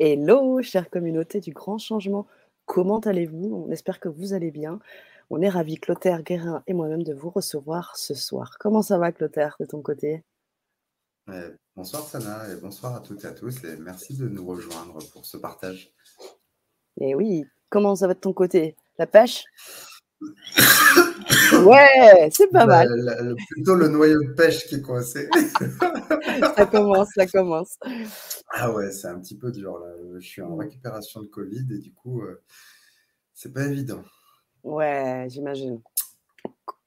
Hello, chère communauté du grand changement. Comment allez-vous? On espère que vous allez bien. On est ravis, Clotaire Guérin et moi-même, de vous recevoir ce soir. Comment ça va, Clotaire, de ton côté? Bonsoir, Sana, et bonsoir à toutes et à tous. Et merci de nous rejoindre pour ce partage. Et oui, comment ça va de ton côté? La pêche? Ouais, c'est pas mal. la- plutôt le noyau de pêche qui est coincé. Ça commence, ça commence. Ah ouais, c'est un petit peu dur là. Je suis en récupération de Covid et du coup, euh, c'est pas évident. Ouais, j'imagine.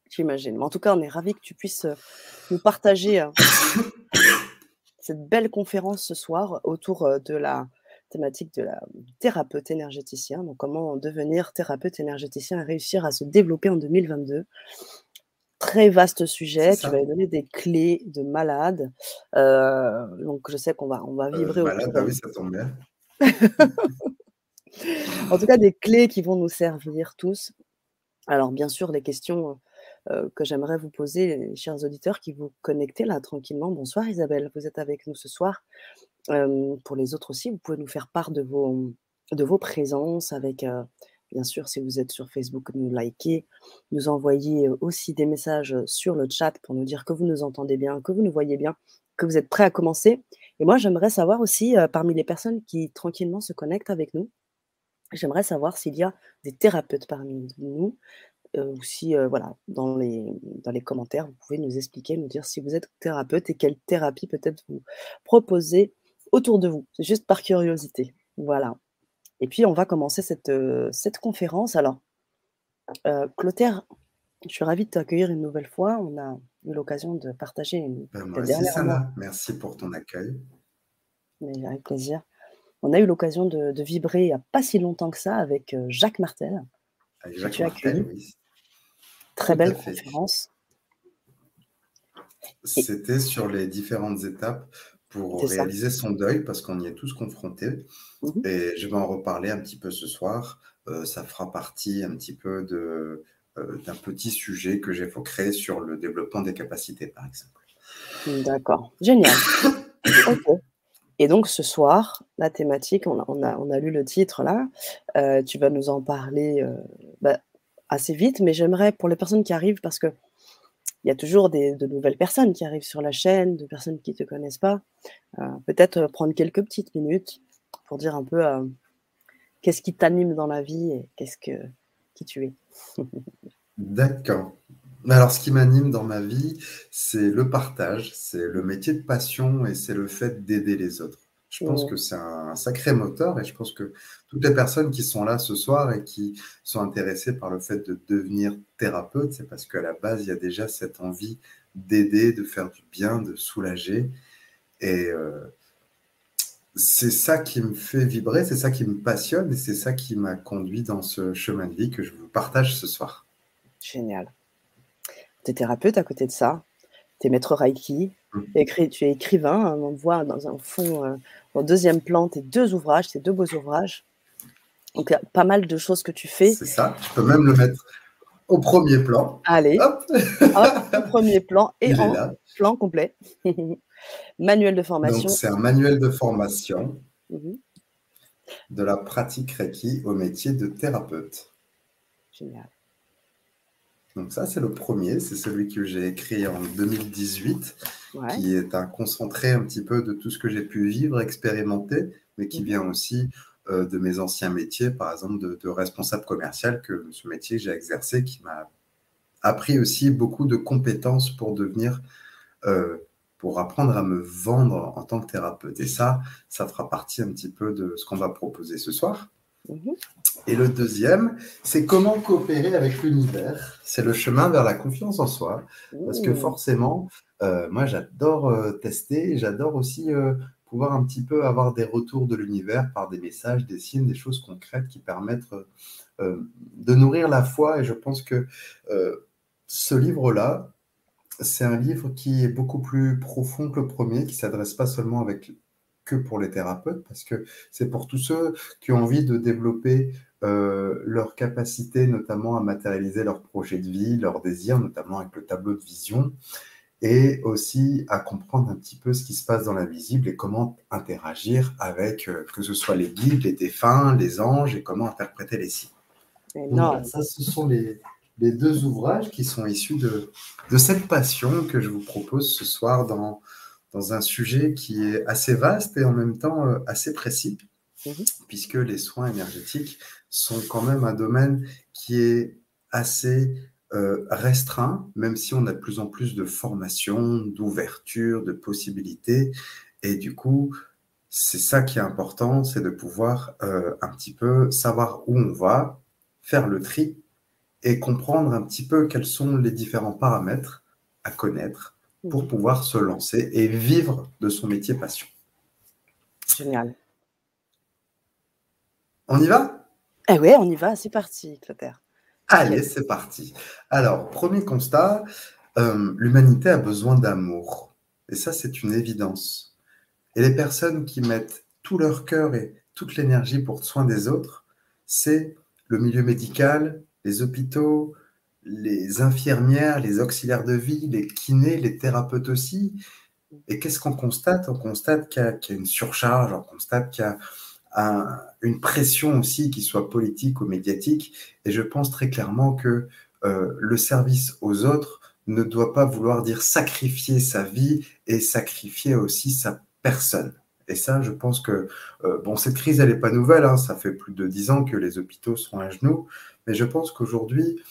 J'imagine. Mais en tout cas, on est ravis que tu puisses euh, nous partager euh, cette belle conférence ce soir autour euh, de la thématique de la thérapeute énergéticien. Donc, comment devenir thérapeute énergéticien et réussir à se développer en 2022. Très vaste sujet. Tu vas donner des clés de malade. Euh, donc, je sais qu'on va, on va Euh, vibrer malade, bah oui, ça tombe bien. En tout cas, des clés qui vont nous servir tous. Alors, bien sûr, les questions euh, que j'aimerais vous poser, chers auditeurs qui vous connectez là tranquillement. Bonsoir Isabelle, vous êtes avec nous ce soir. Pour les autres aussi, vous pouvez nous faire part de vos, de vos présences avec, bien sûr, si vous êtes sur Facebook, nous liker, nous envoyer aussi des messages sur le chat pour nous dire que vous nous entendez bien, que vous nous voyez bien, que vous êtes prêts à commencer. Et moi, j'aimerais savoir aussi, parmi les personnes qui tranquillement se connectent avec nous, J'aimerais savoir s'il y a des thérapeutes parmi nous, ou si, voilà, dans les, dans les commentaires, vous pouvez nous expliquer, nous dire si vous êtes thérapeute et quelle thérapie peut-être vous proposez autour de vous. C'est juste par curiosité. Voilà. Et puis, on va commencer cette, euh, cette conférence. Alors, euh, Clotaire, je suis ravie de t'accueillir une nouvelle fois. On a eu l'occasion de partager une, Ben, moi aussi, Sana, merci pour ton accueil. mais avec plaisir. On a eu l'occasion de, de vibrer il n'y a pas si longtemps que ça avec euh, Jacques Martel, Avec que Jacques. Martel, oui, Très tout belle conférence. C'était sur les différentes étapes pour ça. réaliser son deuil parce qu'on y est tous confrontés. Mhm. Et je vais en reparler un petit peu ce soir. Euh, ça fera partie un petit peu de, euh, d'un petit sujet que j'évoquerai sur le développement des capacités, par exemple. D'accord. Génial. Et donc ce soir, la thématique, on a, on a, on a lu le titre là, euh, tu vas nous en parler bah, assez vite, mais j'aimerais pour les personnes qui arrivent, parce que il y a toujours de nouvelles personnes qui arrivent sur la chaîne, de personnes qui ne te connaissent pas, euh, peut-être euh, prendre quelques petites minutes pour dire un peu euh, qu'est-ce qui t'anime dans la vie et qu'est-ce que qui tu es. D'accord. Alors, ce qui m'anime dans ma vie, c'est le partage, c'est le métier de passion et c'est le fait d'aider les autres. Je pense Mhm. que c'est un sacré moteur et je pense que toutes les personnes qui sont là ce soir et qui sont intéressées par le fait de devenir thérapeute, c'est parce qu'à la base, il y a déjà cette envie d'aider, de faire du bien, de soulager. Et euh, c'est ça qui me fait vibrer, c'est ça qui me passionne et c'est ça qui m'a conduit dans ce chemin de vie que je vous partage ce soir. Génial. Tu es thérapeute à côté de ça, tu es maître Reiki, Tu es, écri- tu es écrivain, hein, on voit dans un fond, euh, en deuxième plan, tes deux ouvrages, tes deux beaux ouvrages. Donc il y a pas mal de choses que tu fais. C'est ça, je peux même le mettre au premier plan. Allez, Hop, hop, au premier plan et il en plan complet. Manuel de Donc, formation. c'est un manuel de formation Mhm. de la pratique Reiki au métier de thérapeute. Génial. Donc, ça, c'est le premier. C'est celui que j'ai écrit en 2018, Ouais. qui est un concentré un petit peu de tout ce que j'ai pu vivre, expérimenter, mais qui vient aussi euh, de mes anciens métiers, par exemple de, de responsable commercial, que ce métier que j'ai exercé, qui m'a appris aussi beaucoup de compétences pour devenir, euh, pour apprendre à me vendre en tant que thérapeute. Et ça, ça fera partie un petit peu de ce qu'on va proposer ce soir. Et le deuxième, c'est comment coopérer avec l'univers. C'est le chemin vers la confiance en soi. Parce que forcément, euh, moi, j'adore euh, tester, j'adore aussi euh, pouvoir un petit peu avoir des retours de l'univers par des messages, des signes, des choses concrètes qui permettent de nourrir la foi. Et je pense que ce livre-là, c'est un livre qui est beaucoup plus profond que le premier, qui s'adresse pas seulement avec que pour les thérapeutes, parce que c'est pour tous ceux qui ont envie de développer euh, leur capacité, notamment à matérialiser leurs projets de vie, leurs désirs, notamment avec le tableau de vision. et aussi à comprendre un petit peu ce qui se passe dans l'invisible et comment interagir avec, euh, que ce soit les guides, les défunts, les anges et comment interpréter les signes. Donc, ça, ce sont les, les, deux ouvrages qui sont issus de, de, cette passion que je vous propose ce soir dans, dans un sujet qui est assez vaste et en même temps euh, assez précis, mhm. puisque les soins énergétiques sont quand même un domaine qui est assez euh, restreint, même si on a de plus en plus de formation, d'ouverture, de possibilités. Et du coup, c'est ça qui est important, c'est de pouvoir euh, un petit peu savoir où on va, faire le tri et comprendre un petit peu quels sont les différents paramètres à connaître pour mmh. pouvoir se lancer et vivre de son métier passion. Génial. On y va? Eh oui, on y va, c'est parti, Clotaire. Allez, c'est parti. Alors, premier constat, euh, l'humanité a besoin d'amour. Et ça, c'est une évidence. Et les personnes qui mettent tout leur cœur et toute l'énergie pour soin des autres, c'est le milieu médical, les hôpitaux, les infirmières, les auxiliaires de vie, les kinés, les thérapeutes aussi. Et qu'est-ce qu'on constate? On constate qu'il y, a une surcharge, on constate qu'il y a une pression aussi qui soit politique ou médiatique. Et je pense très clairement que euh, le service aux autres ne doit pas vouloir dire sacrifier sa vie et sacrifier aussi sa personne. Et ça, je pense que, euh, bon, cette crise, elle n'est pas nouvelle, hein. ça fait plus de dix ans que les hôpitaux sont à genoux, mais je pense qu'aujourd'hui,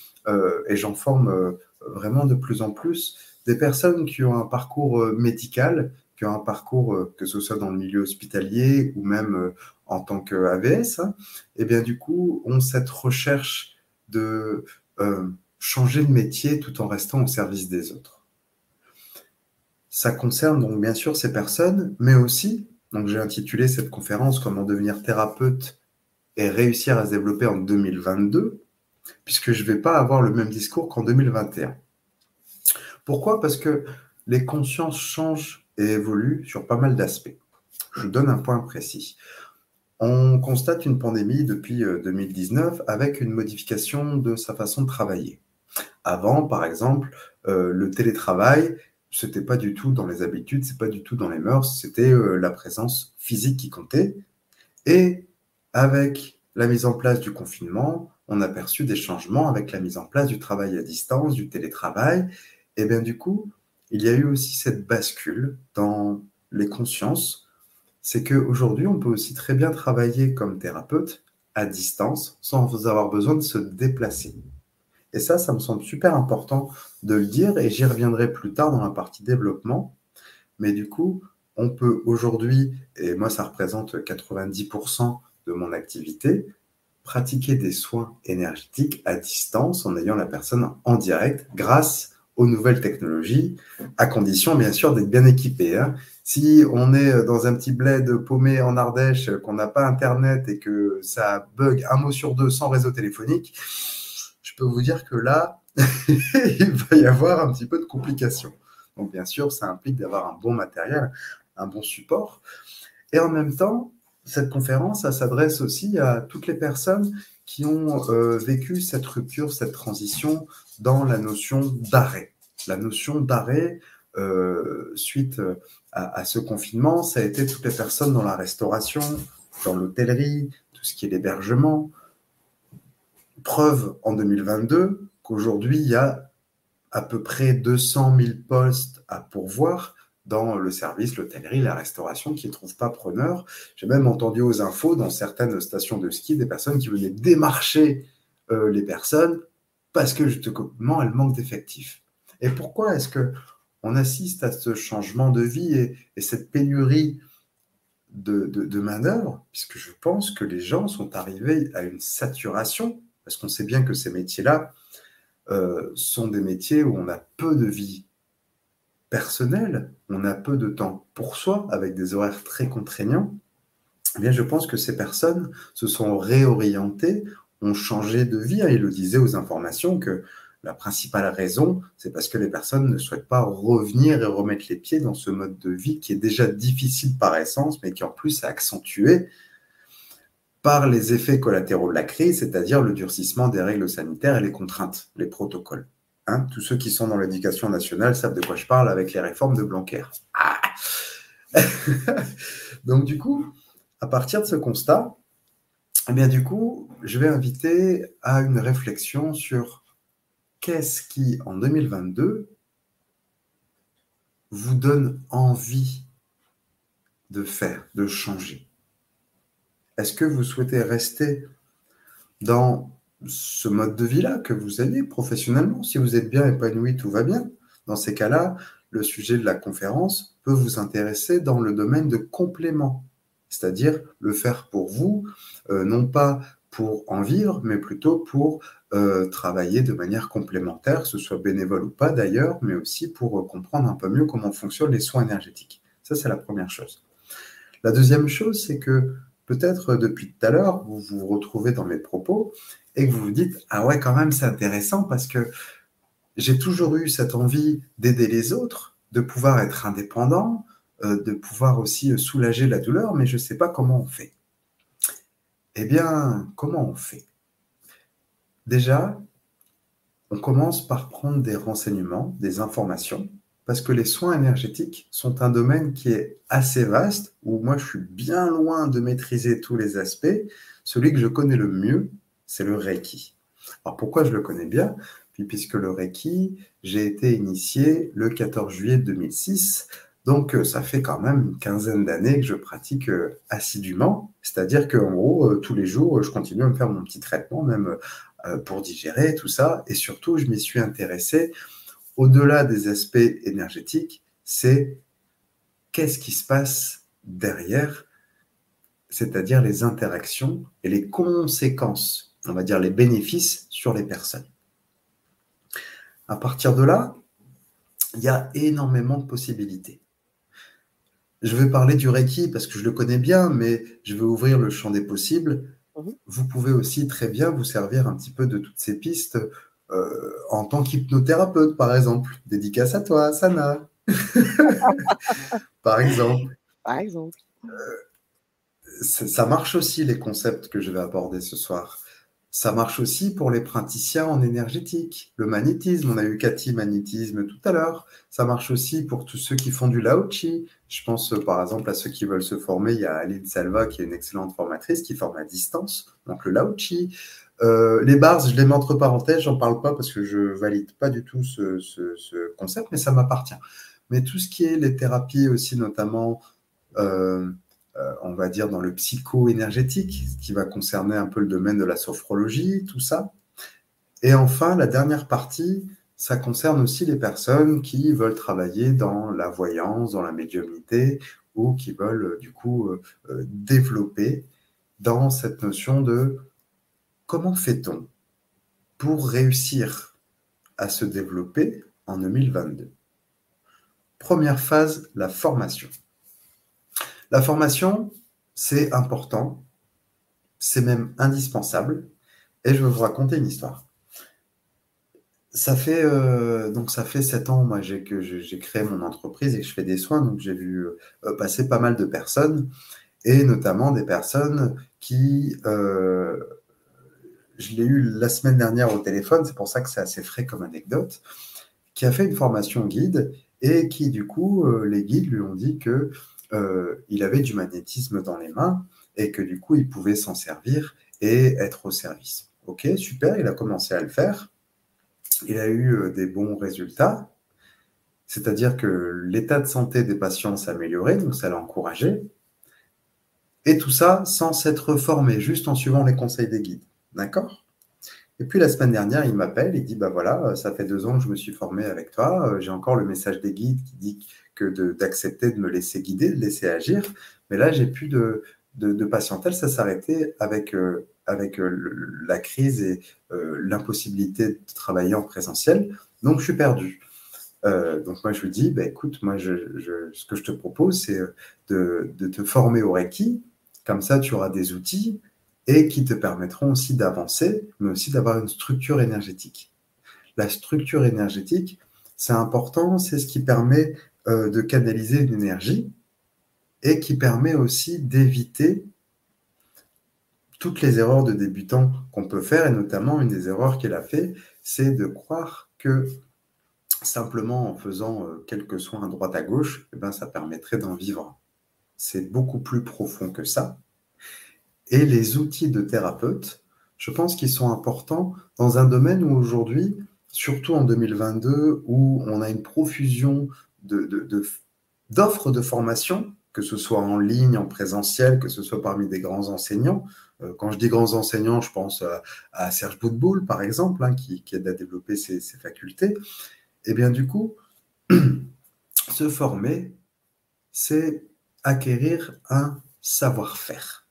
et j'en forme vraiment de plus en plus, des personnes qui ont un parcours médical, qui ont un parcours, que ce soit dans le milieu hospitalier ou même en tant qu'AVS, hein, et bien du coup, ont cette recherche de euh, changer de métier tout en restant au service des autres. Ça concerne donc bien sûr ces personnes, mais aussi, donc j'ai intitulé cette conférence Comment devenir thérapeute et réussir à se développer en 2022, puisque je ne vais pas avoir le même discours qu'en 2021. Pourquoi? Parce que les consciences changent et évoluent sur pas mal d'aspects. Je donne un point précis. On constate une pandémie depuis 2019 euh, avec une modification de sa façon de travailler. Avant, par exemple, euh, le télétravail, c'était pas du tout dans les habitudes, c'est pas du tout dans les mœurs, c'était euh, la présence physique qui comptait. Et avec la mise en place du confinement, on a perçu des changements avec la mise en place du travail à distance, du télétravail. Et bien du coup, il y a eu aussi cette bascule dans les consciences c'est qu'aujourd'hui, on peut aussi très bien travailler comme thérapeute à distance sans avoir besoin de se déplacer. Et ça, ça me semble super important de le dire et j'y reviendrai plus tard dans la partie développement. Mais du coup, on peut aujourd'hui, et moi ça représente 90% de mon activité, pratiquer des soins énergétiques à distance en ayant la personne en direct grâce aux nouvelles technologies, à condition bien sûr d'être bien équipé. Hein. Si on est dans un petit bled paumé en Ardèche, qu'on n'a pas Internet et que ça bug un mot sur deux sans réseau téléphonique, je peux vous dire que là, il va y avoir un petit peu de complications. Donc bien sûr, ça implique d'avoir un bon matériel, un bon support. Et en même temps, cette conférence, s'adresse aussi à toutes les personnes qui ont euh, vécu cette rupture, cette transition dans la notion d'arrêt. La notion d'arrêt euh, suite à, ce confinement, ça a été toutes les personnes dans la restauration, dans l'hôtellerie, tout ce qui est l'hébergement. Preuve en 2022 qu'aujourd'hui, il y a à peu près 200 000 postes à pourvoir dans le service, l'hôtellerie, la restauration qui ne trouvent pas preneur. J'ai même entendu aux infos dans certaines stations de ski des personnes qui venaient démarcher euh, les personnes parce que justement elles manquent d'effectifs. Et pourquoi est-ce que on assiste à ce changement de vie et, cette pénurie de, main-d'œuvre, puisque je pense que les gens sont arrivés à une saturation, parce qu'on sait bien que ces métiers-là euh, sont des métiers où on a peu de vie personnel, on a peu de temps pour soi, avec des horaires très contraignants, eh bien, je pense que ces personnes se sont réorientées, ont changé de vie. Il le disait aux informations que la principale raison, c'est parce que les personnes ne souhaitent pas revenir et remettre les pieds dans ce mode de vie qui est déjà difficile par essence, mais qui en plus est accentué par les effets collatéraux de la crise, c'est-à-dire le durcissement des règles sanitaires et les contraintes, les protocoles. Hein, tous ceux qui sont dans l'éducation nationale savent de quoi je parle avec les réformes de Blanquer. Ah Donc du coup, à partir de ce constat, eh bien du coup, je vais inviter à une réflexion sur qu'est-ce qui, en 2022, vous donne envie de faire, de changer Est-ce que vous souhaitez rester dans ce mode de vie-là que vous avez professionnellement Si vous êtes bien épanoui, tout va bien. Dans ces cas-là, le sujet de la conférence peut vous intéresser dans le domaine de complément, c'est-à-dire le faire pour vous, euh, non pas pour en vivre, mais plutôt pour euh, travailler de manière complémentaire, que ce soit bénévole ou pas d'ailleurs, mais aussi pour euh, comprendre un peu mieux comment fonctionnent les soins énergétiques. Ça, c'est la première chose. La deuxième chose, c'est que peut-être depuis tout à l'heure, vous vous retrouvez dans mes propos et que vous vous dites, ah ouais, quand même, c'est intéressant parce que j'ai toujours eu cette envie d'aider les autres, de pouvoir être indépendant, euh, de pouvoir aussi soulager la douleur, mais je ne sais pas comment on fait. Eh bien, comment on fait? Déjà, on commence par prendre des renseignements, des informations, parce que les soins énergétiques sont un domaine qui est assez vaste, où moi je suis bien loin de maîtriser tous les aspects. Celui que je connais le mieux, c'est le Reiki. Alors pourquoi je le connais bien? Puis puisque le Reiki, j'ai été initié le 14 juillet 2006 donc, euh, ça fait quand même une quinzaine d'années que je pratique euh, assidûment. C'est-à-dire qu'en gros, euh, tous les jours, je continue à me faire mon petit traitement, même pour digérer tout ça. Et surtout, je m'y suis intéressé au-delà des aspects énergétiques, c'est qu'est-ce qui se passe derrière, c'est-à-dire les interactions et les conséquences, on va dire les bénéfices sur les personnes. À partir de là, il y a énormément de possibilités. Je vais parler du Reiki parce que je le connais bien, mais je vais ouvrir le champ des possibles. Mhm. Vous pouvez aussi très bien vous servir un petit peu de toutes ces pistes euh, en tant qu'hypnothérapeute, par exemple. Dédicace à toi, Sana. par exemple. Par exemple. Euh, ça marche aussi les concepts que je vais aborder ce soir. Ça marche aussi pour les praticiens en énergétique. Le magnétisme, on a eu Cathy magnétisme tout à l'heure. Ça marche aussi pour tous ceux qui font du Lao-Chi. Je pense euh, par exemple à ceux qui veulent se former. Il y a Aline Salva qui est une excellente formatrice qui forme à distance, donc le Lao-Chi. Euh, les bars, je les mets entre parenthèses, j'en parle pas parce que je valide pas du tout ce, concept, mais ça m'appartient. Mais tout ce qui est les thérapies aussi, notamment euh, on va dire, dans le psycho-énergétique, qui va concerner un peu le domaine de la sophrologie, tout ça. Et enfin, la dernière partie, ça concerne aussi les personnes qui veulent travailler dans la voyance, dans la médiumnité, ou qui veulent euh, du coup euh, développer dans cette notion de comment fait-on pour réussir à se développer en 2022. Première phase, la formation. La formation, c'est important, c'est même indispensable, et je vais vous raconter une histoire. Ça fait euh, donc ça fait sept ans moi que j'ai créé mon entreprise et que je fais des soins donc j'ai vu euh, passer pas mal de personnes et notamment des personnes qui euh, je l'ai eu la semaine dernière au téléphone c'est pour ça que c'est assez frais comme anecdote qui a fait une formation guide et qui du coup les guides lui ont dit que euh, il avait du magnétisme dans les mains et que du coup, il pouvait s'en servir et être au service. Ok, super, il a commencé à le faire. Il a eu euh, des bons résultats, c'est-à-dire que l'état de santé des patients s'est amélioré, donc ça l'a encouragé. Et tout ça sans s'être formé, juste en suivant les conseils des guides. D'accord? Et puis la semaine dernière, il m'appelle, il dit bah voilà, ça fait deux ans que je me suis formé avec toi, euh, j'ai encore le message des guides qui dit que d'accepter de, me laisser guider, de laisser agir. Mais là, j'ai plus de, de, patientèle. Ça s'arrêtait avec, euh, avec euh, la crise et euh, l'impossibilité de travailler en présentiel. Donc, je suis perdu. donc, moi, je lui dis, bah, écoute, moi, ce que je te propose, c'est de, de, te former au Reiki. Comme ça, tu auras des outils et qui te permettront aussi d'avancer, mais aussi d'avoir une structure énergétique. La structure énergétique, c'est important, c'est ce qui permet euh, de canaliser une énergie et qui permet aussi d'éviter toutes les erreurs de débutants qu'on peut faire, et notamment une des erreurs qu'elle a fait, c'est de croire que simplement en faisant euh, quelques soins à droite à gauche, eh ben, ça permettrait d'en vivre. C'est beaucoup plus profond que ça. Et les outils de thérapeute, je pense qu'ils sont importants dans un domaine où aujourd'hui, surtout en 2022, où on a une profusion d'offres de, formation, que ce soit en ligne, en présentiel, que ce soit parmi des grands enseignants. Euh, quand je dis grands enseignants, je pense à, Serge Boudboul, par exemple, hein, qui, aide à développer ses, ses facultés. Et eh bien du coup, se former, c'est acquérir un savoir-faire.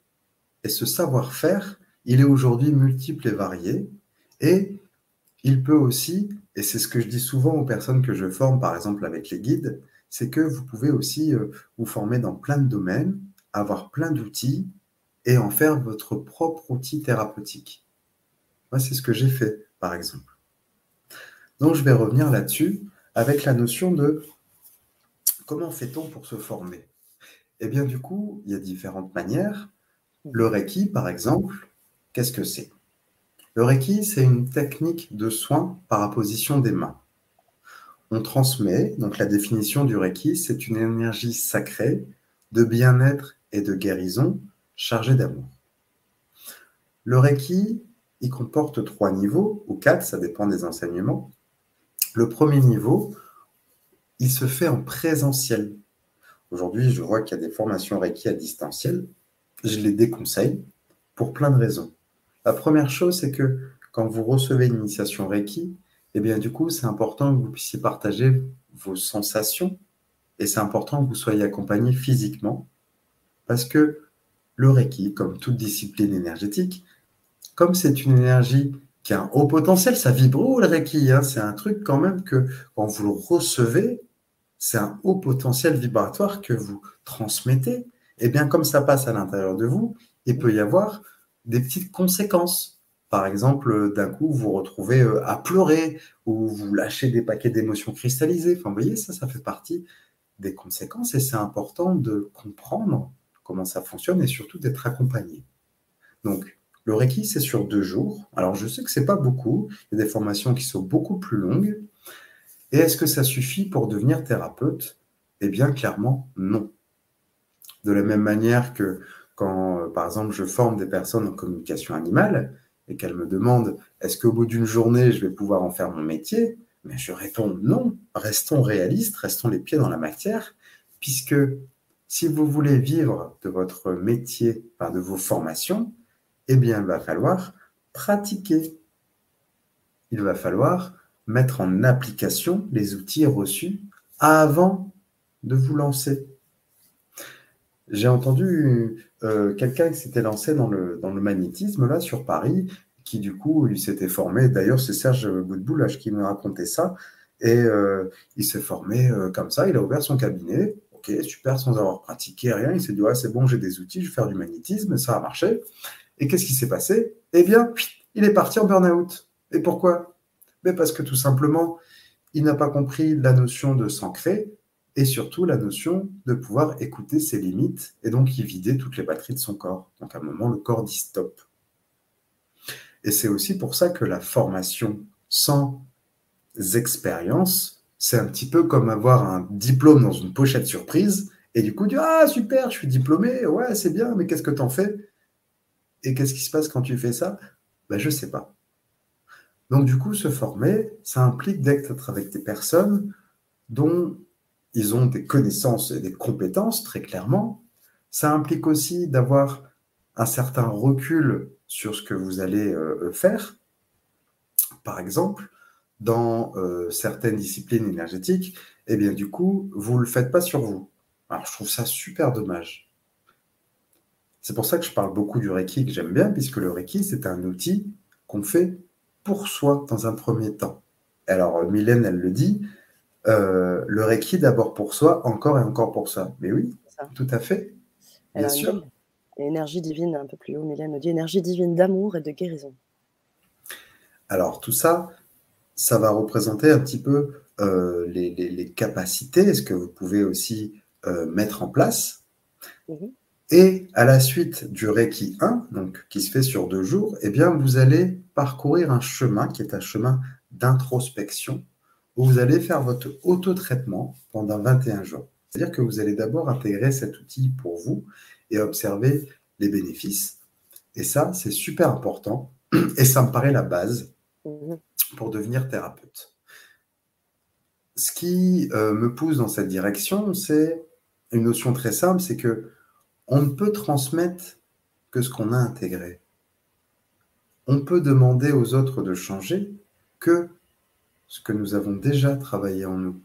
Et ce savoir-faire, il est aujourd'hui multiple et varié. Et il peut aussi, et c'est ce que je dis souvent aux personnes que je forme, par exemple avec les guides, c'est que vous pouvez aussi euh, vous former dans plein de domaines, avoir plein d'outils et en faire votre propre outil thérapeutique. Moi, c'est ce que j'ai fait, par exemple. Donc, je vais revenir là-dessus avec la notion de comment fait-on pour se former? Eh bien, du coup, il y a différentes manières. Le Reiki, par exemple, qu'est-ce que c'est? Le Reiki, c'est une technique de soin par apposition des mains. On transmet, donc la définition du Reiki, c'est une énergie sacrée de bien-être et de guérison chargée d'amour. Le Reiki, il comporte trois niveaux, ou quatre, ça dépend des enseignements. Le premier niveau, il se fait en présentiel. Aujourd'hui, je vois qu'il y a des formations Reiki à distanciel. Je les déconseille pour plein de raisons. La première chose, c'est que quand vous recevez une initiation Reiki, eh bien, du coup, c'est important que vous puissiez partager vos sensations et c'est important que vous soyez accompagné physiquement parce que le Reiki, comme toute discipline énergétique, comme c'est une énergie qui a un haut potentiel, ça vibre le Reiki. Hein? c'est un truc quand même que quand vous le recevez, c'est un haut potentiel vibratoire que vous transmettez. Et bien comme ça passe à l'intérieur de vous, il peut y avoir des petites conséquences. Par exemple, d'un coup, vous vous retrouvez euh, à pleurer ou vous lâchez des paquets d'émotions cristallisées. Enfin, vous voyez, ça, ça fait partie des conséquences et c'est important de comprendre comment ça fonctionne et surtout d'être accompagné. Donc, le Reiki, c'est sur deux jours. Alors, je sais que ce n'est pas beaucoup. Il y a des formations qui sont beaucoup plus longues. Et est-ce que ça suffit pour devenir thérapeute? Eh bien, clairement, non. De la même manière que quand, euh, par exemple, je forme des personnes en communication animale et qu'elles me demandent est-ce qu'au bout d'une journée, je vais pouvoir en faire mon métier? Mais je réponds non. Restons réalistes, restons les pieds dans la matière, puisque si vous voulez vivre de votre métier, enfin de vos formations, eh bien, il va falloir pratiquer. Il va falloir mettre en application les outils reçus avant de vous lancer. J'ai entendu euh, quelqu'un qui s'était lancé dans le, dans le magnétisme là sur Paris, qui du coup il s'était formé. D'ailleurs, c'est Serge Boudboul qui me racontait ça. Et euh, il s'est formé euh, comme ça. Il a ouvert son cabinet. Ok, super, sans avoir pratiqué rien. Il s'est dit ouais, c'est bon, j'ai des outils, je vais faire du magnétisme. Ça a marché. Et qu'est-ce qui s'est passé? Eh bien, il est parti en burn-out. Et pourquoi? Mais Parce que tout simplement, il n'a pas compris la notion de s'ancrer et surtout la notion de pouvoir écouter ses limites et donc y vider toutes les batteries de son corps. Donc à un moment, le corps dit stop. Et c'est aussi pour ça que la formation sans expérience, c'est un petit peu comme avoir un diplôme dans une pochette surprise et du coup dire Ah super, je suis diplômé, ouais, c'est bien, mais qu'est-ce que t'en fais? Et qu'est-ce qui se passe quand tu fais ça? Ben, Je ne sais pas. Donc du coup, se former, ça implique d'être avec des personnes dont ils ont des connaissances et des compétences, très clairement. Ça implique aussi d'avoir un certain recul sur ce que vous allez euh, faire. Par exemple, dans euh, certaines disciplines énergétiques, eh bien du coup, vous ne le faites pas sur vous. Alors je trouve ça super dommage. C'est pour ça que je parle beaucoup du Reiki, que j'aime bien, puisque le Reiki, c'est un outil qu'on fait pour soi dans un premier temps. Alors, Mylène, elle le dit, euh, le Reiki d'abord pour soi, encore et encore pour soi. Mais oui, tout à fait. Bien sûr. Énergie divine, un peu plus haut, Mylène me dit énergie divine d'amour et de guérison. Alors, tout ça, ça va représenter un petit peu euh, les, capacités, ce que vous pouvez aussi euh, mettre en place. Mhm. Et à la suite du Reiki 1, donc qui se fait sur deux jours, eh bien, vous allez parcourir un chemin qui est un chemin d'introspection où vous allez faire votre auto-traitement pendant 21 jours. C'est-à-dire que vous allez d'abord intégrer cet outil pour vous et observer les bénéfices. Et ça, c'est super important et ça me paraît la base mhm. pour devenir thérapeute. Ce qui euh, me pousse dans cette direction, c'est une notion très simple, c'est que on ne peut transmettre que ce qu'on a intégré. On peut demander aux autres de changer que ce que nous avons déjà travaillé en nous.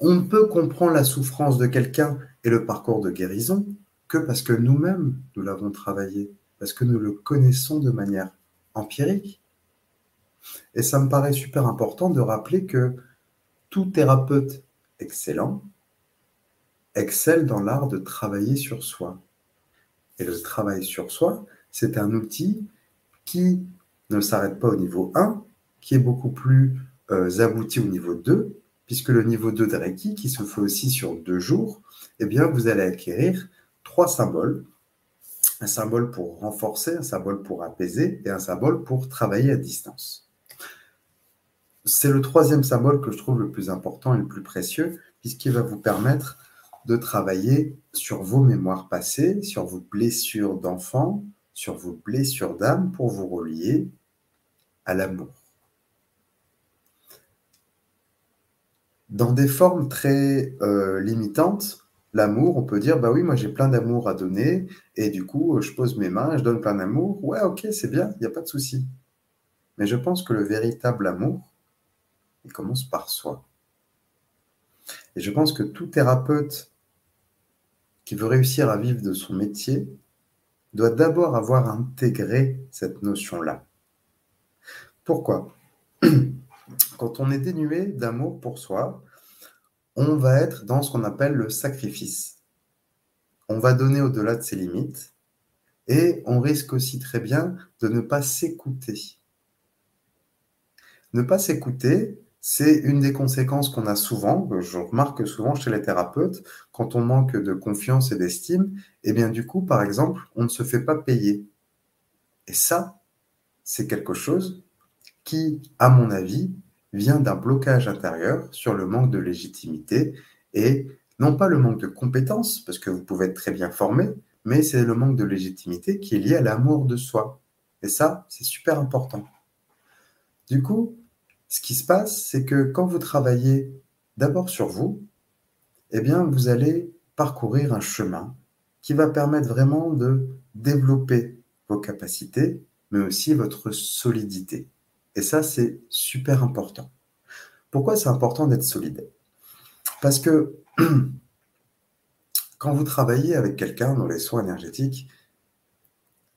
On ne peut comprendre la souffrance de quelqu'un et le parcours de guérison que parce que nous-mêmes, nous l'avons travaillé, parce que nous le connaissons de manière empirique. Et ça me paraît super important de rappeler que tout thérapeute excellent excelle dans l'art de travailler sur soi. Et le travail sur soi, c'est un outil qui ne s'arrête pas au niveau 1, qui est beaucoup plus euh, abouti au niveau 2, puisque le niveau 2 de Reiki, qui se fait aussi sur deux jours, eh bien, vous allez acquérir trois symboles. Un symbole pour renforcer, un symbole pour apaiser et un symbole pour travailler à distance. C'est le troisième symbole que je trouve le plus important et le plus précieux, puisqu'il va vous permettre de travailler sur vos mémoires passées, sur vos blessures d'enfant, sur vos blessures d'âme pour vous relier à l'amour. Dans des formes très euh, limitantes, l'amour, on peut dire, bah oui, moi j'ai plein d'amour à donner, et du coup, je pose mes mains, je donne plein d'amour. Ouais, ok, c'est bien, il n'y a pas de souci. Mais je pense que le véritable amour, il commence par soi. Et je pense que tout thérapeute qui veut réussir à vivre de son métier doit d'abord avoir intégré cette notion-là. Pourquoi? Quand on est dénué d'amour pour soi, on va être dans ce qu'on appelle le sacrifice. On va donner au-delà de ses limites et on risque aussi très bien de ne pas s'écouter. Ne pas s'écouter, c'est une des conséquences qu'on a souvent, je remarque souvent chez les thérapeutes, quand on manque de confiance et d'estime, et eh bien du coup, par exemple, on ne se fait pas payer. Et ça, c'est quelque chose qui, à mon avis, vient d'un blocage intérieur sur le manque de légitimité et non pas le manque de compétences, parce que vous pouvez être très bien formé, mais c'est le manque de légitimité qui est lié à l'amour de soi. Et ça, c'est super important. Du coup, ce qui se passe, c'est que quand vous travaillez d'abord sur vous, eh bien, vous allez parcourir un chemin qui va permettre vraiment de développer vos capacités, mais aussi votre solidité. Et ça, c'est super important. Pourquoi c'est important d'être solide? Parce que quand vous travaillez avec quelqu'un dans les soins énergétiques,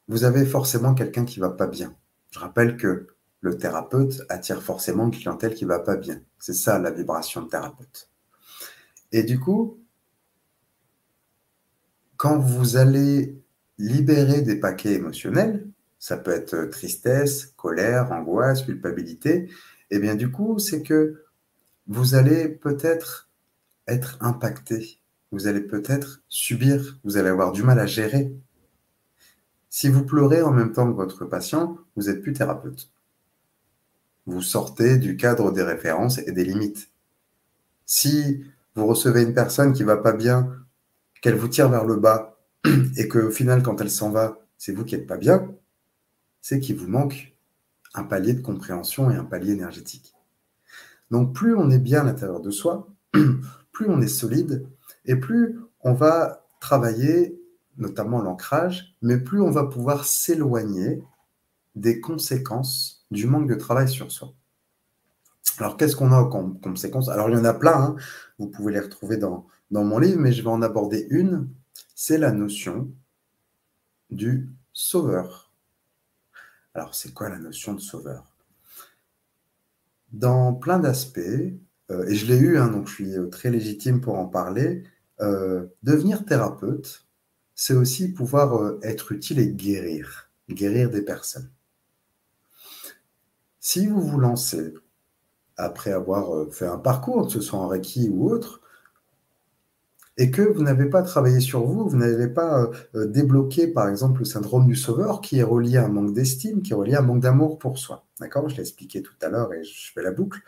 vous avez forcément quelqu'un qui va pas bien. Je rappelle que le thérapeute attire forcément une clientèle qui va pas bien. C'est ça la vibration de thérapeute. Et du coup, quand vous allez libérer des paquets émotionnels, ça peut être tristesse, colère, angoisse, culpabilité, et eh bien du coup, c'est que vous allez peut-être être impacté, vous allez peut-être subir, vous allez avoir du mal à gérer. Si vous pleurez en même temps que votre patient, vous n'êtes plus thérapeute vous sortez du cadre des références et des limites. Si vous recevez une personne qui va pas bien, qu'elle vous tire vers le bas, et qu'au final, quand elle s'en va, c'est vous qui n'êtes pas bien, c'est qu'il vous manque un palier de compréhension et un palier énergétique. Donc plus on est bien à l'intérieur de soi, plus on est solide, et plus on va travailler notamment l'ancrage, mais plus on va pouvoir s'éloigner des conséquences du manque de travail sur soi. Alors, qu'est-ce qu'on a comme conséquence Alors, il y en a plein, hein. vous pouvez les retrouver dans mon livre, mais je vais en aborder une, c'est la notion du sauveur. Alors, c'est quoi la notion de sauveur? Dans plein d'aspects, euh, et je l'ai eu, hein, donc je suis euh, très légitime pour en parler, euh, devenir thérapeute, c'est aussi pouvoir être utile et guérir, guérir des personnes. Si vous vous lancez, après avoir fait un parcours, que ce soit en Reiki ou autre, et que vous n'avez pas travaillé sur vous, vous n'avez pas euh, euh, débloqué, par exemple, le syndrome du sauveur qui est relié à un manque d'estime, qui est relié à un manque d'amour pour soi. D'accord? Je l'ai expliqué tout à l'heure et je fais la boucle.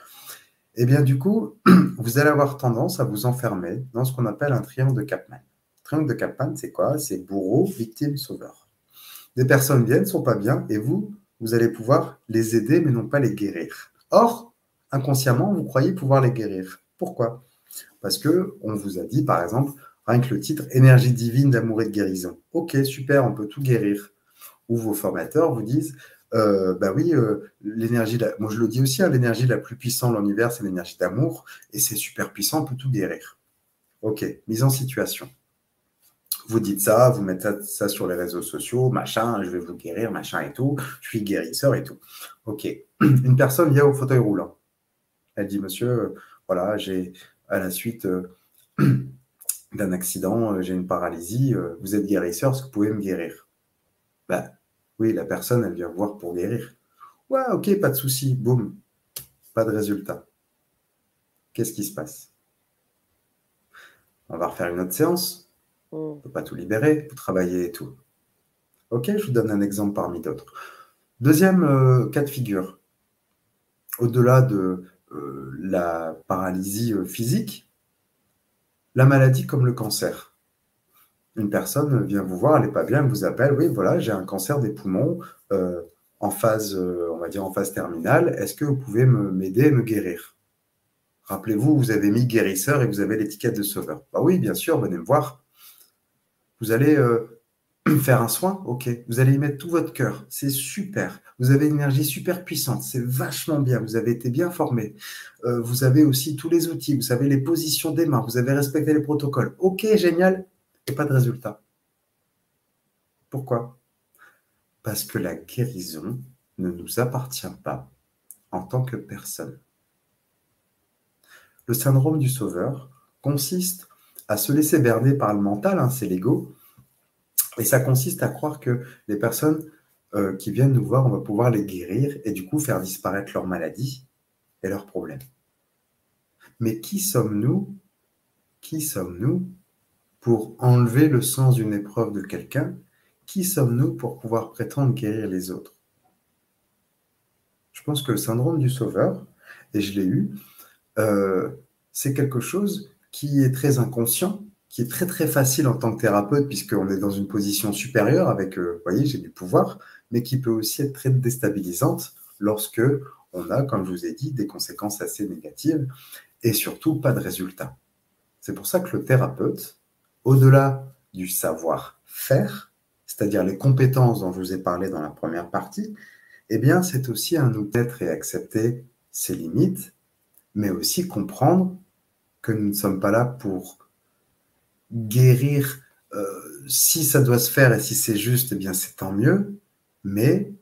Eh bien, du coup, vous allez avoir tendance à vous enfermer dans ce qu'on appelle un triangle de Capman. Triangle de Capman, c'est quoi? C'est bourreau, victime, sauveur. Des personnes viennent, sont pas bien, et vous, vous allez pouvoir les aider, mais non pas les guérir. Or, inconsciemment, vous croyez pouvoir les guérir. Pourquoi? Parce que on vous a dit, par exemple, rien que le titre Énergie divine d'amour et de guérison. Ok, super, on peut tout guérir. Ou vos formateurs vous disent, euh, bah oui, euh, l'énergie, moi je le dis aussi, hein, l'énergie la plus puissante de l'univers, c'est l'énergie d'amour, et c'est super puissant, on peut tout guérir. Ok, mise en situation. Vous dites ça, vous mettez ça sur les réseaux sociaux, machin, je vais vous guérir, machin et tout, je suis guérisseur et tout. Ok, une personne vient au fauteuil roulant. Elle dit, monsieur, voilà, j'ai à la suite euh, d'un accident, euh, j'ai une paralysie, euh, vous êtes guérisseur, est-ce que vous pouvez me guérir? Bah, Oui, la personne, elle vient voir pour guérir. Ouais, ok, pas de souci, boum, pas de résultat. Qu'est-ce qui se passe? On va refaire une autre séance. Mm. On ne peut pas tout libérer, vous travaillez et tout. Ok, je vous donne un exemple parmi d'autres. Deuxième cas de figure. Au-delà de euh, la paralysie euh, physique, la maladie comme le cancer. Une personne vient vous voir, elle n'est pas bien, elle vous appelle, oui, voilà, j'ai un cancer des poumons euh, en phase, on va dire en phase terminale, est-ce que vous pouvez m'aider et me guérir? Rappelez-vous, vous avez mis guérisseur et vous avez l'étiquette de sauveur. Bah oui, bien sûr, venez me voir. Vous allez faire un soin, ok. Vous allez y mettre tout votre cœur. C'est super. Vous avez une énergie super puissante. C'est vachement bien. Vous avez été bien formé. Euh, vous avez aussi tous les outils. Vous savez les positions des mains. Vous avez respecté les protocoles. Ok, génial. Et pas de résultat. Pourquoi? Parce que la guérison ne nous appartient pas en tant que personne. Le syndrome du sauveur consiste à se laisser berner par le mental, hein, c'est l'ego, et ça consiste à croire que les personnes euh, qui viennent nous voir, on va pouvoir les guérir et du coup faire disparaître leur maladie et leurs problèmes. Mais qui sommes-nous Qui sommes-nous pour enlever le sens d'une épreuve de quelqu'un? Qui sommes-nous pour pouvoir prétendre guérir les autres? Je pense que le syndrome du sauveur, et je l'ai eu, euh, c'est quelque chose qui est très inconscient qui est très très facile en tant que thérapeute puisqu'on est dans une position supérieure avec, euh, vous voyez, j'ai du pouvoir, mais qui peut aussi être très déstabilisante lorsque on a, comme je vous ai dit, des conséquences assez négatives et surtout pas de résultats. C'est pour ça que le thérapeute, au-delà du savoir-faire, c'est-à-dire les compétences dont je vous ai parlé dans la première partie, eh bien, c'est aussi un outil et accepter ses limites, mais aussi comprendre que nous ne sommes pas là pour guérir, euh, si ça doit se faire et si c'est juste, eh bien c'est tant mieux, mais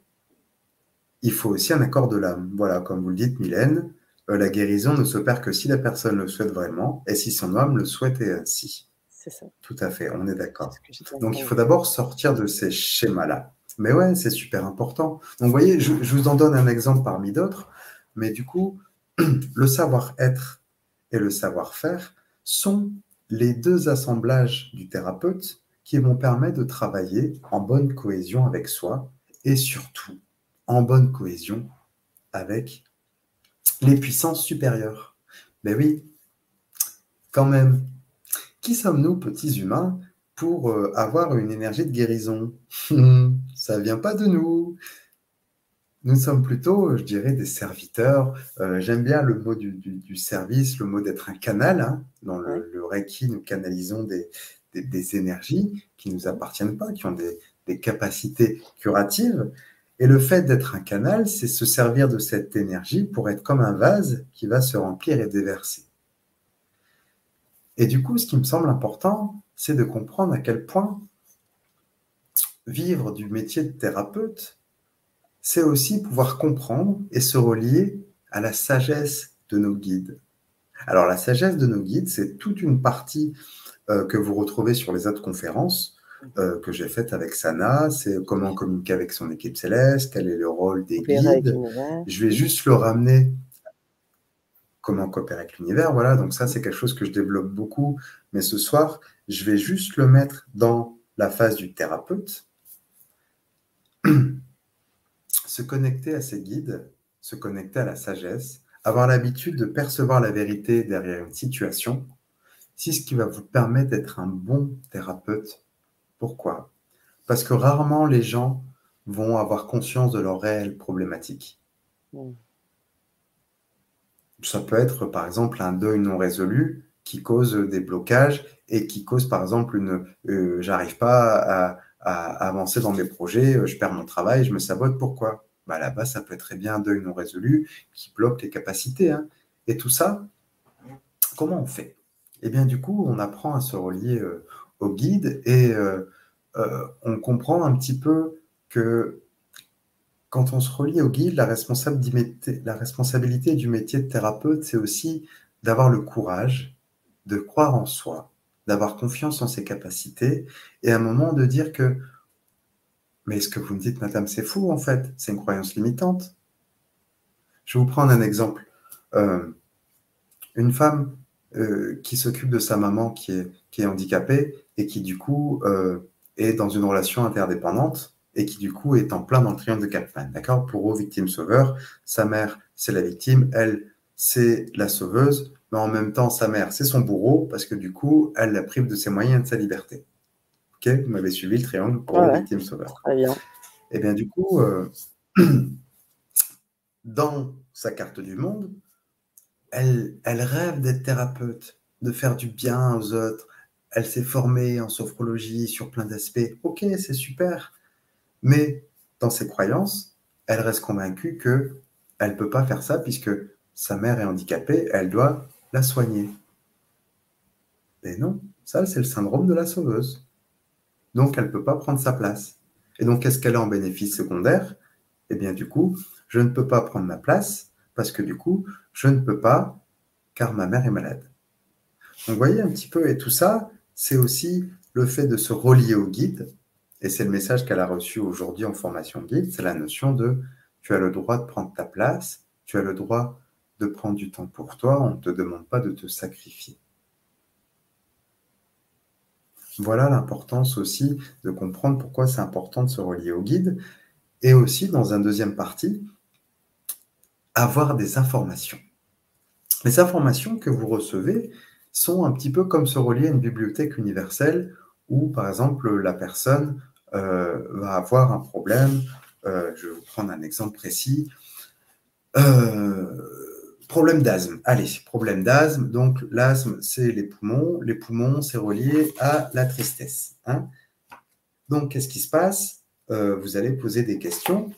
il faut aussi un accord de l'âme. Voilà, comme vous le dites, Mylène, euh, la guérison ne s'opère que si la personne le souhaite vraiment et si son âme le souhaitait ainsi. C'est ça. Tout à fait, on est d'accord. Donc il faut d'abord sortir de ces schémas-là. Mais ouais, c'est super important. Donc vous voyez, je vous en donne un exemple parmi d'autres, mais du coup, le savoir-être et le savoir-faire sont les deux assemblages du thérapeute qui vont permettre de travailler en bonne cohésion avec soi et surtout en bonne cohésion avec les puissances supérieures. Mais oui, quand même, qui sommes-nous, petits humains, pour euh, avoir une énergie de guérison? Ça vient pas de nous. Nous sommes plutôt, je dirais, des serviteurs. Euh, j'aime bien le mot du, service, le mot d'être un canal. Hein. Dans le, Reiki, nous canalisons des, énergies qui ne nous appartiennent pas, qui ont des, capacités curatives. Et le fait d'être un canal, c'est se servir de cette énergie pour être comme un vase qui va se remplir et déverser. Et du coup, ce qui me semble important, c'est de comprendre à quel point vivre du métier de thérapeute, c'est aussi pouvoir comprendre et se relier à la sagesse de nos guides. Alors la sagesse de nos guides, c'est toute une partie euh, que vous retrouvez sur les autres conférences euh, que j'ai faites avec Sana, c'est comment communiquer avec son équipe céleste, quel est le rôle des guides. Je vais juste le ramener. comment coopérer avec l'univers. Voilà, donc ça, c'est quelque chose que je développe beaucoup. Mais ce soir, je vais juste le mettre dans la phase du thérapeute. se connecter à ses guides, se connecter à la sagesse, avoir l'habitude de percevoir la vérité derrière une situation, c'est ce qui va vous permettre d'être un bon thérapeute. Pourquoi? Parce que rarement les gens vont avoir conscience de leurs réelles problématiques. Mm. Ça peut être par exemple un deuil non résolu qui cause des blocages et qui cause par exemple une euh, j'arrive pas à, avancer dans mes projets, je perds mon travail, je me sabote. Pourquoi? Bah, Là-bas, ça peut être très bien un deuil non résolu qui bloque les capacités. Hein. Et tout ça, comment on fait? Eh bien, du coup, on apprend à se relier euh, au guide et on comprend un petit peu que quand on se relie au guide, la, la responsabilité du métier de thérapeute, c'est aussi d'avoir le courage de croire en soi, d'avoir confiance en ses capacités et à un moment de dire que mais ce que vous me dites, madame, c'est fou en fait, c'est une croyance limitante. Je vais vous prendre un exemple. Euh, une femme euh, qui s'occupe de sa maman qui est, handicapée et qui du coup euh, est dans une relation interdépendante, et qui du coup est en plein dans le triangle de Kaplan. D'accord? Pour eux, victime-sauveur, sa mère, c'est la victime, elle, c'est la sauveuse, mais en même temps, sa mère, c'est son bourreau, parce que du coup, elle la prive de ses moyens et de sa liberté. Ok Vous m'avez suivi le triangle pour ouais, victime-sauveur. Très bien. Et eh bien, du coup, euh, dans sa carte du monde, elle, elle rêve d'être thérapeute, de faire du bien aux autres. Elle s'est formée en sophrologie sur plein d'aspects. Ok, c'est super. Mais dans ses croyances, elle reste convaincue que elle ne peut pas faire ça puisque sa mère est handicapée, elle doit la soigner. Mais non, ça c'est le syndrome de la sauveuse. Donc elle ne peut pas prendre sa place. Et donc qu'est-ce qu'elle a en bénéfice secondaire? Eh bien du coup, je ne peux pas prendre ma place parce que du coup, je ne peux pas car ma mère est malade. Donc vous voyez un petit peu, et tout ça, c'est aussi le fait de se relier au guide, et c'est le message qu'elle a reçu aujourd'hui en formation guide, c'est la notion de tu as le droit de prendre ta place, tu as le droit de prendre du temps pour toi, on ne te demande pas de te sacrifier. Voilà l'importance aussi de comprendre pourquoi c'est important de se relier au guide. Et aussi, dans un deuxième partie, avoir des informations. Les informations que vous recevez sont un petit peu comme se relier à une bibliothèque universelle où, par exemple, la personne euh, va avoir un problème. Euh, je vais vous prendre un exemple précis. Euh, problème d'asthme. Allez, problème d'asthme. Donc, l'asthme, c'est les poumons. Les poumons, c'est relié à la tristesse. Hein. Donc, qu'est-ce qui se passe? Vous allez poser des questions.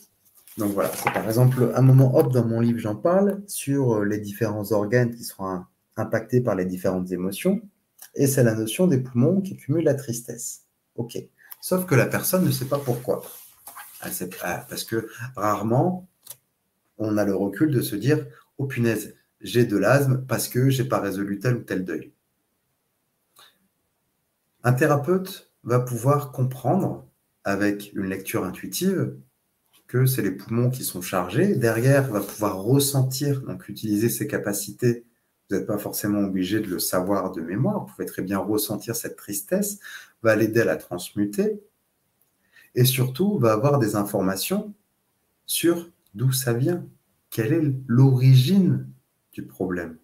Donc voilà, c'est par exemple un moment, hop, dans mon livre, j'en parle sur les différents organes qui seront impactés par les différentes émotions. Et c'est la notion des poumons qui cumulent la tristesse. OK. Sauf que la personne ne sait pas pourquoi. parce que rarement, on a le recul de se dire Oh punaise, j'ai de l'asthme parce que je n'ai pas résolu tel ou tel deuil. Un thérapeute va pouvoir comprendre avec une lecture intuitive que c'est les poumons qui sont chargés. Derrière, va pouvoir ressentir, donc utiliser ses capacités. Vous n'êtes pas forcément obligé de le savoir de mémoire. Vous pouvez très bien ressentir cette tristesse va l'aider à la transmuter et surtout va avoir des informations sur d'où ça vient, quelle est l'origine du problème.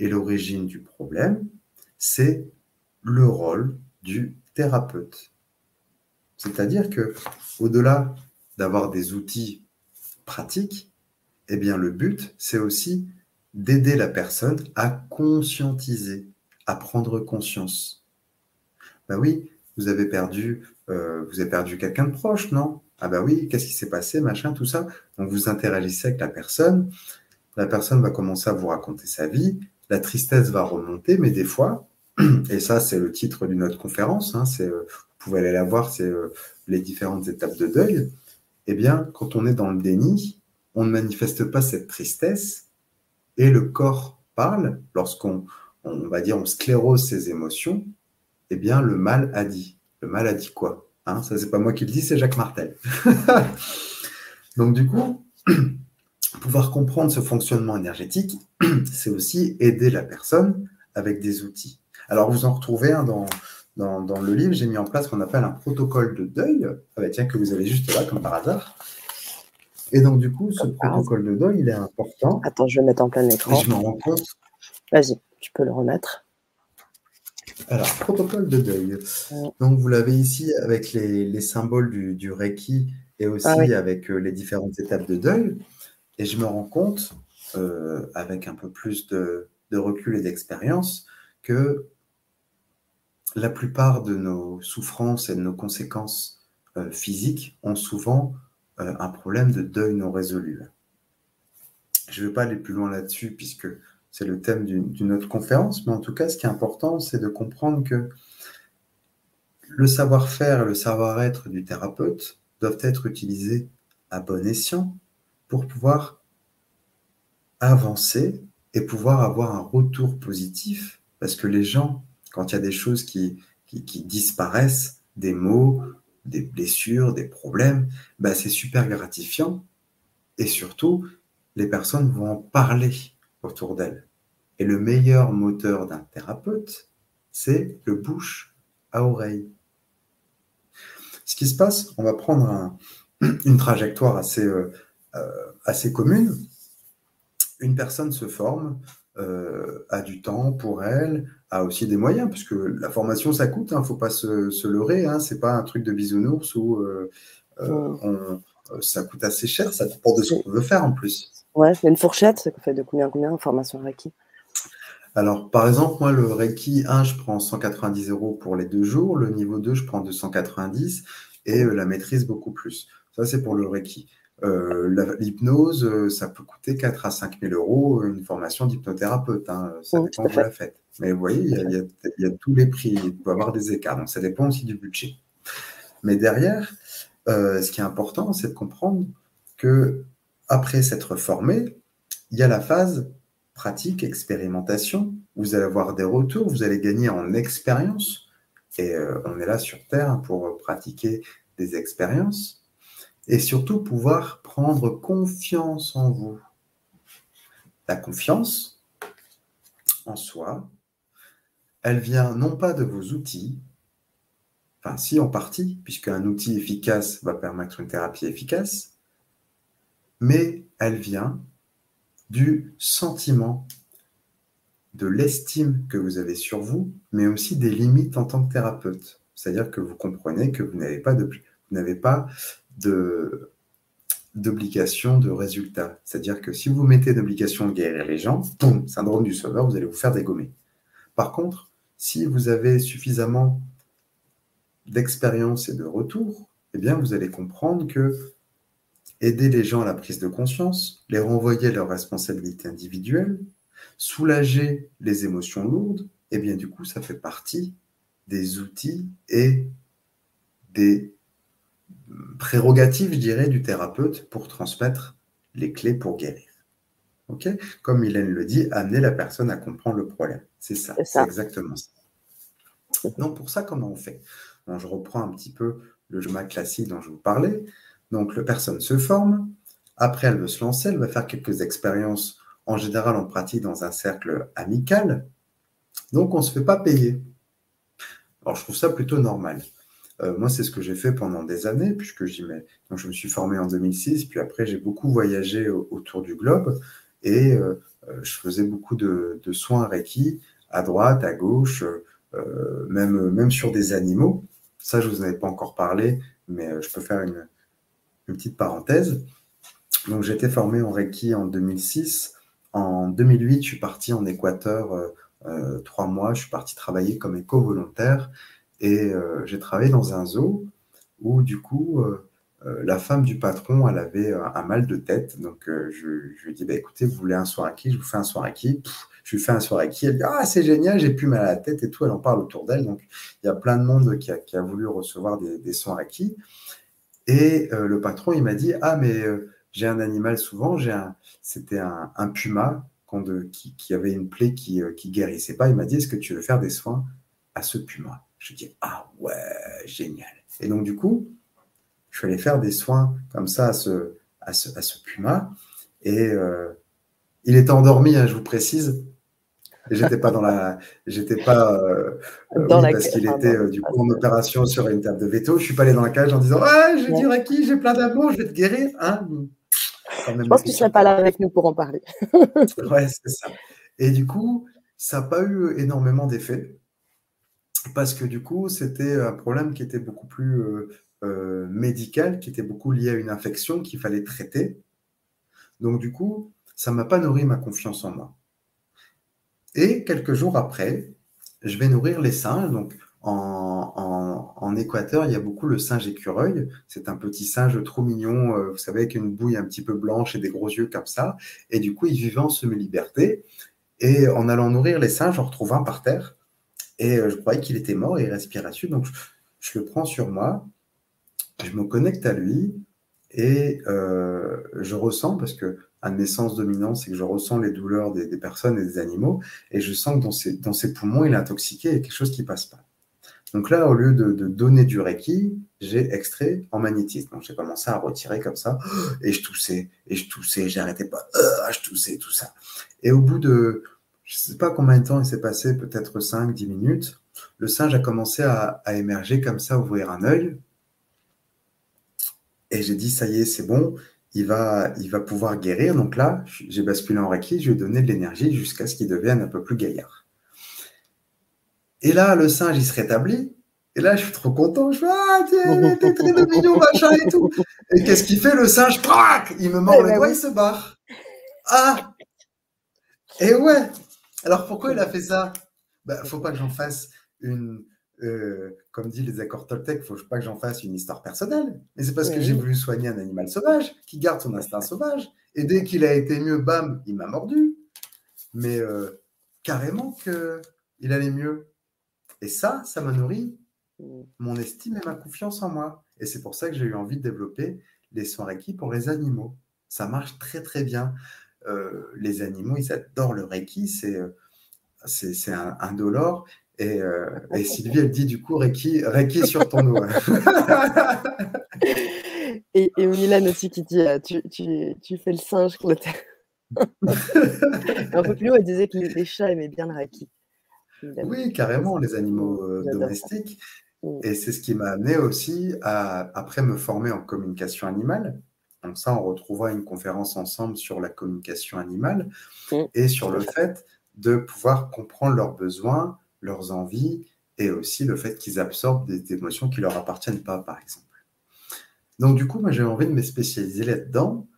Et l'origine du problème, c'est le rôle du thérapeute. C'est-à-dire que au-delà d'avoir des outils pratiques, eh bien le but, c'est aussi d'aider la personne à conscientiser, à prendre conscience. Ben oui, vous avez perdu, euh, vous avez perdu quelqu'un de proche, non? Ah ben oui, qu'est-ce qui s'est passé, machin, tout ça? Donc vous interagissez avec la personne, la personne va commencer à vous raconter sa vie, la tristesse va remonter, mais des fois, et ça c'est le titre d'une autre conférence, hein, euh, vous pouvez aller la voir, c'est euh, les différentes étapes de deuil. Eh bien, quand on est dans le déni, on ne manifeste pas cette tristesse et le corps parle lorsqu'on on va dire on sclérose ses émotions eh bien, le mal a dit. Le mal a dit quoi? Hein Ça, c'est pas moi qui le dis, c'est Jacques Martel. Donc, du coup, pouvoir comprendre ce fonctionnement énergétique, c'est aussi aider la personne avec des outils. Alors, vous en retrouvez un dans, dans, le livre, j'ai mis en place ce qu'on appelle un protocole de deuil, ah bah tiens, que vous avez juste là, comme par hasard. Et donc, du coup, ce protocole de deuil, il est important. Attends, je vais mettre en plein écran. je me rends compte. Vas-y, tu peux le remettre. Alors, protocole de deuil. Donc, vous l'avez ici avec les, symboles du, Reiki et aussi ah avec euh, les différentes étapes de deuil. Et je me rends compte, euh, avec un peu plus de, de recul et d'expérience, que la plupart de nos souffrances et de nos conséquences euh, physiques ont souvent euh, un problème de deuil non résolu. Je ne vais pas aller plus loin là-dessus puisque c'est le thème d'une autre conférence, mais en tout cas, ce qui est important, c'est de comprendre que le savoir-faire et le savoir-être du thérapeute doivent être utilisés à bon escient pour pouvoir avancer et pouvoir avoir un retour positif, parce que les gens quand il y a des choses qui, disparaissent, des mots, des blessures, des problèmes, bah c'est super gratifiant. Et surtout, les personnes vont en parler autour d'elles. Et le meilleur moteur d'un thérapeute, c'est le bouche à oreille. Ce qui se passe, on va prendre une trajectoire assez, euh, euh, assez commune. Une personne se forme, euh, a du temps pour elle, a aussi des moyens, puisque la formation, ça coûte, il hein, ne faut pas se, leurrer, hein, ce n'est pas un truc de bisounours où euh, ça coûte assez cher, ça dépend de ce qu'on veut faire en plus. Ouais, c'est une fourchette, ça fait de combien combien en formation Reiki alors, par exemple, moi, le Reiki 1, je prends 190 euros pour les deux jours. Le niveau 2, je prends 290 et la maîtrise beaucoup plus. Ça, c'est pour le Reiki. Euh, l'hypnose, euh, ça peut coûter 4 à 5 000 euros une formation d'hypnothérapeute. Hein, ça dépend de la fête. Mais vous voyez, il y, a, tous les prix, il peut y avoir des écarts. Donc ça dépend aussi du budget. Mais derrière, euh, ce qui est important, c'est de comprendre que après s'être formé, il y a la phase pratique, expérimentation. Vous allez avoir des retours, vous allez gagner en expérience. Et on est là sur Terre pour pratiquer des expériences et surtout pouvoir prendre confiance en vous. La confiance en soi, elle vient non pas de vos outils, enfin si en partie, puisqu'un outil efficace va permettre une thérapie efficace, mais elle vient du sentiment, de l'estime que vous avez sur vous, mais aussi des limites en tant que thérapeute. C'est-à-dire que vous comprenez que vous n'avez pas de, n'avez pas d'obligation de résultat. C'est-à-dire que si vous mettez d'obligation de guérir les gens, boum, syndrome du sauveur, vous allez vous faire dégommer. Par contre, si vous avez suffisamment d'expérience et de retour, eh bien, vous allez comprendre que aider les gens à la prise de conscience, les renvoyer à leurs responsabilités individuelles, soulager les émotions lourdes, eh bien, du coup, ça fait partie des outils et des prérogative, je dirais, du thérapeute pour transmettre les clés pour guérir. Ok? Comme Mylène le dit, amener la personne à comprendre le problème. C'est ça, c'est exactement ça. Donc, pour ça, comment on fait? Je reprends un petit peu le schéma classique dont je vous parlais. Donc, la personne se forme. Après, elle veut se lancer. Elle va faire quelques expériences. En général, on pratique dans un cercle amical. Donc, on ne se fait pas payer. Alors, je trouve ça plutôt normal. Euh, moi, c'est ce que j'ai fait pendant des années, puisque j'y mets. Donc, je me suis formé en 2006, puis après, j'ai beaucoup voyagé autour du globe et euh, euh, je faisais beaucoup de, soins Reiki à droite, à gauche, même, même sur des animaux. Ça, je ne vous en avais pas encore parlé, mais je peux faire une, une petite parenthèse. Donc, j'ai été formé en Reiki en 2006. En 2008, je suis parti en Équateur trois mois. Je suis parti travailler comme éco-volontaire et euh, j'ai travaillé dans un zoo où, du coup, euh, euh, la femme du patron, elle avait un mal de tête. Donc, je, lui ai dit, bah, écoutez, vous voulez un soir qui? Je vous fais un soir qui? Je lui fais un soir qui? Elle dit, ah, c'est génial, j'ai plus mal à la tête et tout. Elle en parle autour d'elle. Donc, il y a plein de monde qui a, voulu recevoir des, des soins qui Et le patron, il m'a dit, ah, mais j'ai un animal souvent. C'était un, puma qui, avait une plaie qui, qui guérissait pas. Il m'a dit, est-ce que tu veux faire des soins à ce puma? Je dis, ah ouais, génial. Et donc, du coup, je suis allé faire des soins comme ça à ce, à ce, puma. Et il était endormi, hein, je vous précise. J'étais pas dans la, j'étais pas euh, dans la parce qu'il était euh, du coup en opération sur une table de veto. Je suis pas allé dans la cage en disant ah j'ai du Reiki, j'ai plein d'amour, je vais te guérir. Hein je pense que tu serais pas là avec nous pour en parler. ouais c'est ça. Et du coup ça n'a pas eu énormément d'effet parce que du coup c'était un problème qui était beaucoup plus euh, médical, qui était beaucoup lié à une infection qu'il fallait traiter. Donc du coup ça m'a pas nourri ma confiance en moi. Et quelques jours après, je vais nourrir les singes. Donc, en, Équateur, il y a beaucoup le singe écureuil. C'est un petit singe trop mignon, euh, vous savez, avec une bouille un petit peu blanche et des gros yeux comme ça. Et du coup, il vivait en semi-liberté. Et en allant nourrir les singes, j'en retrouve un par terre. Et euh, je croyais qu'il était mort et il respirait dessus. Donc, je, le prends sur moi. Je me connecte à lui et euh, je ressens, parce que de mes sens dominants, c'est que je ressens les douleurs des, personnes et des animaux, et je sens que dans ses, poumons, il est intoxiqué, il y a quelque chose qui passe pas. Donc là, au lieu de, donner du Reiki, j'ai extrait en magnétisme. Donc j'ai commencé à retirer comme ça, et je toussais, et je toussais, j'arrêtais pas, euh, je toussais, tout ça. Et au bout de, je sais pas combien de temps il s'est passé, peut-être 5-10 minutes, le singe a commencé à, à émerger comme ça, ouvrir un œil, et j'ai dit, ça y est, c'est bon, il va, il va pouvoir guérir. Donc là, j'ai basculé en Reiki, je lui ai donné de l'énergie jusqu'à ce qu'il devienne un peu plus gaillard. Et là, le singe, il se rétablit. Et là, je suis trop content. Je fais Ah, t'es très mignon, machin et tout. Et qu'est-ce qu'il fait, le singe? Il me mord eh le ben doigt, il se barre. Ah Et ouais Alors pourquoi il a fait ça? Il ben, faut pas que j'en fasse une, euh, comme dit les accords Toltec, faut pas que j'en fasse une histoire personnelle. Mais c'est parce que j'ai voulu soigner un animal sauvage qui garde son instinct sauvage. Et dès qu'il a été mieux, bam, il m'a mordu. Mais euh, carrément qu'il allait mieux. Et ça, ça m'a nourri mon estime et ma confiance en moi. Et c'est pour ça que j'ai eu envie de développer les soins Reiki pour les animaux. Ça marche très très bien. Euh, les animaux, ils adorent le Reiki. C'est c'est un, euh, et, Sylvie, elle dit du coup, Reiki, Reiki sur ton dos. et, et aussi qui dit euh, tu, tu, tu fais le singe, Clotaire. un peu plus haut, elle disait que les, chats aimaient bien le Reiki. Oui, carrément, les animaux euh, domestiques. Et c'est ce qui m'a amené aussi à, après, me former en communication animale. Donc ça, on retrouvera une conférence ensemble sur la communication animale et sur le fait de pouvoir comprendre leurs besoins, leurs envies et aussi le fait qu'ils absorbent des émotions qui leur appartiennent pas, par exemple. Donc du coup, moi j'ai envie de me spécialiser là-dedans.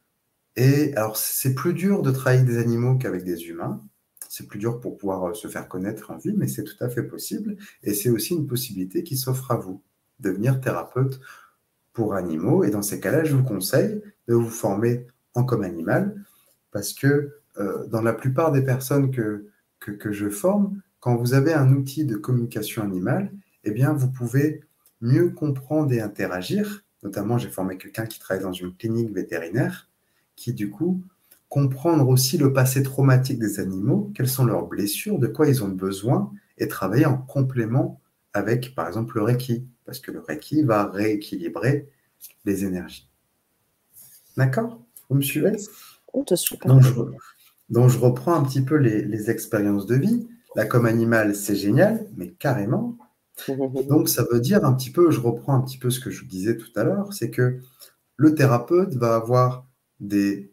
Et alors c'est plus dur de travailler des animaux qu'avec des humains. C'est plus dur pour pouvoir euh, se faire connaître en vie, mais c'est tout à fait possible. Et c'est aussi une possibilité qui s'offre à vous, devenir thérapeute pour animaux. Et dans ces cas-là, je vous conseille de vous former en comme animal, parce que euh, dans la plupart des personnes que, que je forme, quand vous avez un outil de communication animale, eh bien, vous pouvez mieux comprendre et interagir. Notamment, j'ai formé quelqu'un qui travaille dans une clinique vétérinaire, qui du coup comprendre aussi le passé traumatique des animaux, quelles sont leurs blessures, de quoi ils ont besoin, et travailler en complément avec, par exemple, le Reiki, parce que le Reiki va rééquilibrer les énergies. D'accord? Vous me suivez? On te suit. Donc je, donc, je reprends un petit peu les, les expériences de vie. La comme animal, c'est génial, mais carrément. Donc, ça veut dire un petit peu, je reprends un petit peu ce que je disais tout à l'heure, c'est que le thérapeute va avoir des,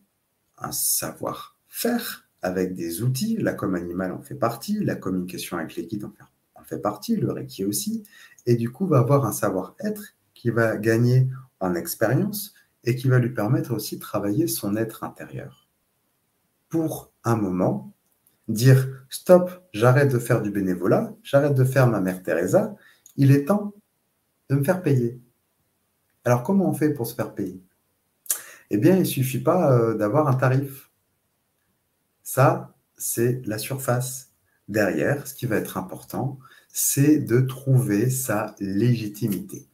un savoir-faire avec des outils. La comme animal en fait partie, la communication avec les guides en en fait partie, le Reiki aussi. Et du coup, va avoir un savoir-être qui va gagner en expérience et qui va lui permettre aussi de travailler son être intérieur. Pour un moment, dire stop, j'arrête de faire du bénévolat, j'arrête de faire ma mère Teresa, il est temps de me faire payer. Alors comment on fait pour se faire payer? Eh bien, il ne suffit pas euh, d'avoir un tarif. Ça, c'est la surface. Derrière, ce qui va être important, c'est de trouver sa légitimité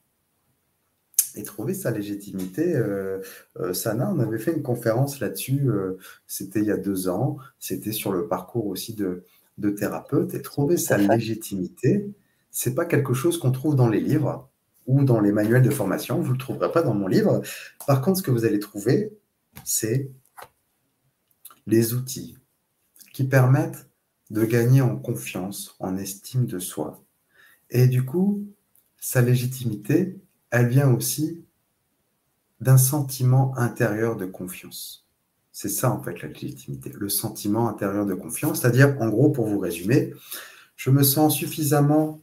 et trouver sa légitimité. Euh, euh, Sana, on avait fait une conférence là-dessus, euh, c'était il y a deux ans, c'était sur le parcours aussi de, de thérapeute, et trouver sa légitimité, c'est pas quelque chose qu'on trouve dans les livres ou dans les manuels de formation, vous ne le trouverez pas dans mon livre. Par contre, ce que vous allez trouver, c'est les outils qui permettent de gagner en confiance, en estime de soi. Et du coup, sa légitimité, elle vient aussi d'un sentiment intérieur de confiance. C'est ça en fait la légitimité, le sentiment intérieur de confiance. C'est-à-dire, en gros, pour vous résumer, je me sens suffisamment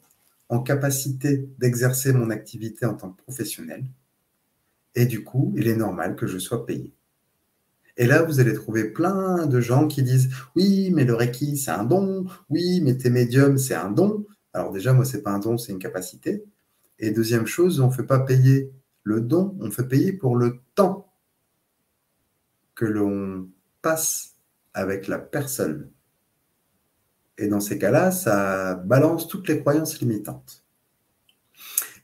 en capacité d'exercer mon activité en tant que professionnel. Et du coup, il est normal que je sois payé. Et là, vous allez trouver plein de gens qui disent Oui, mais le Reiki, c'est un don. Oui, mais tes médiums, c'est un don. Alors, déjà, moi, c'est pas un don, c'est une capacité. Et deuxième chose, on ne fait pas payer le don, on fait payer pour le temps que l'on passe avec la personne. Et dans ces cas-là, ça balance toutes les croyances limitantes.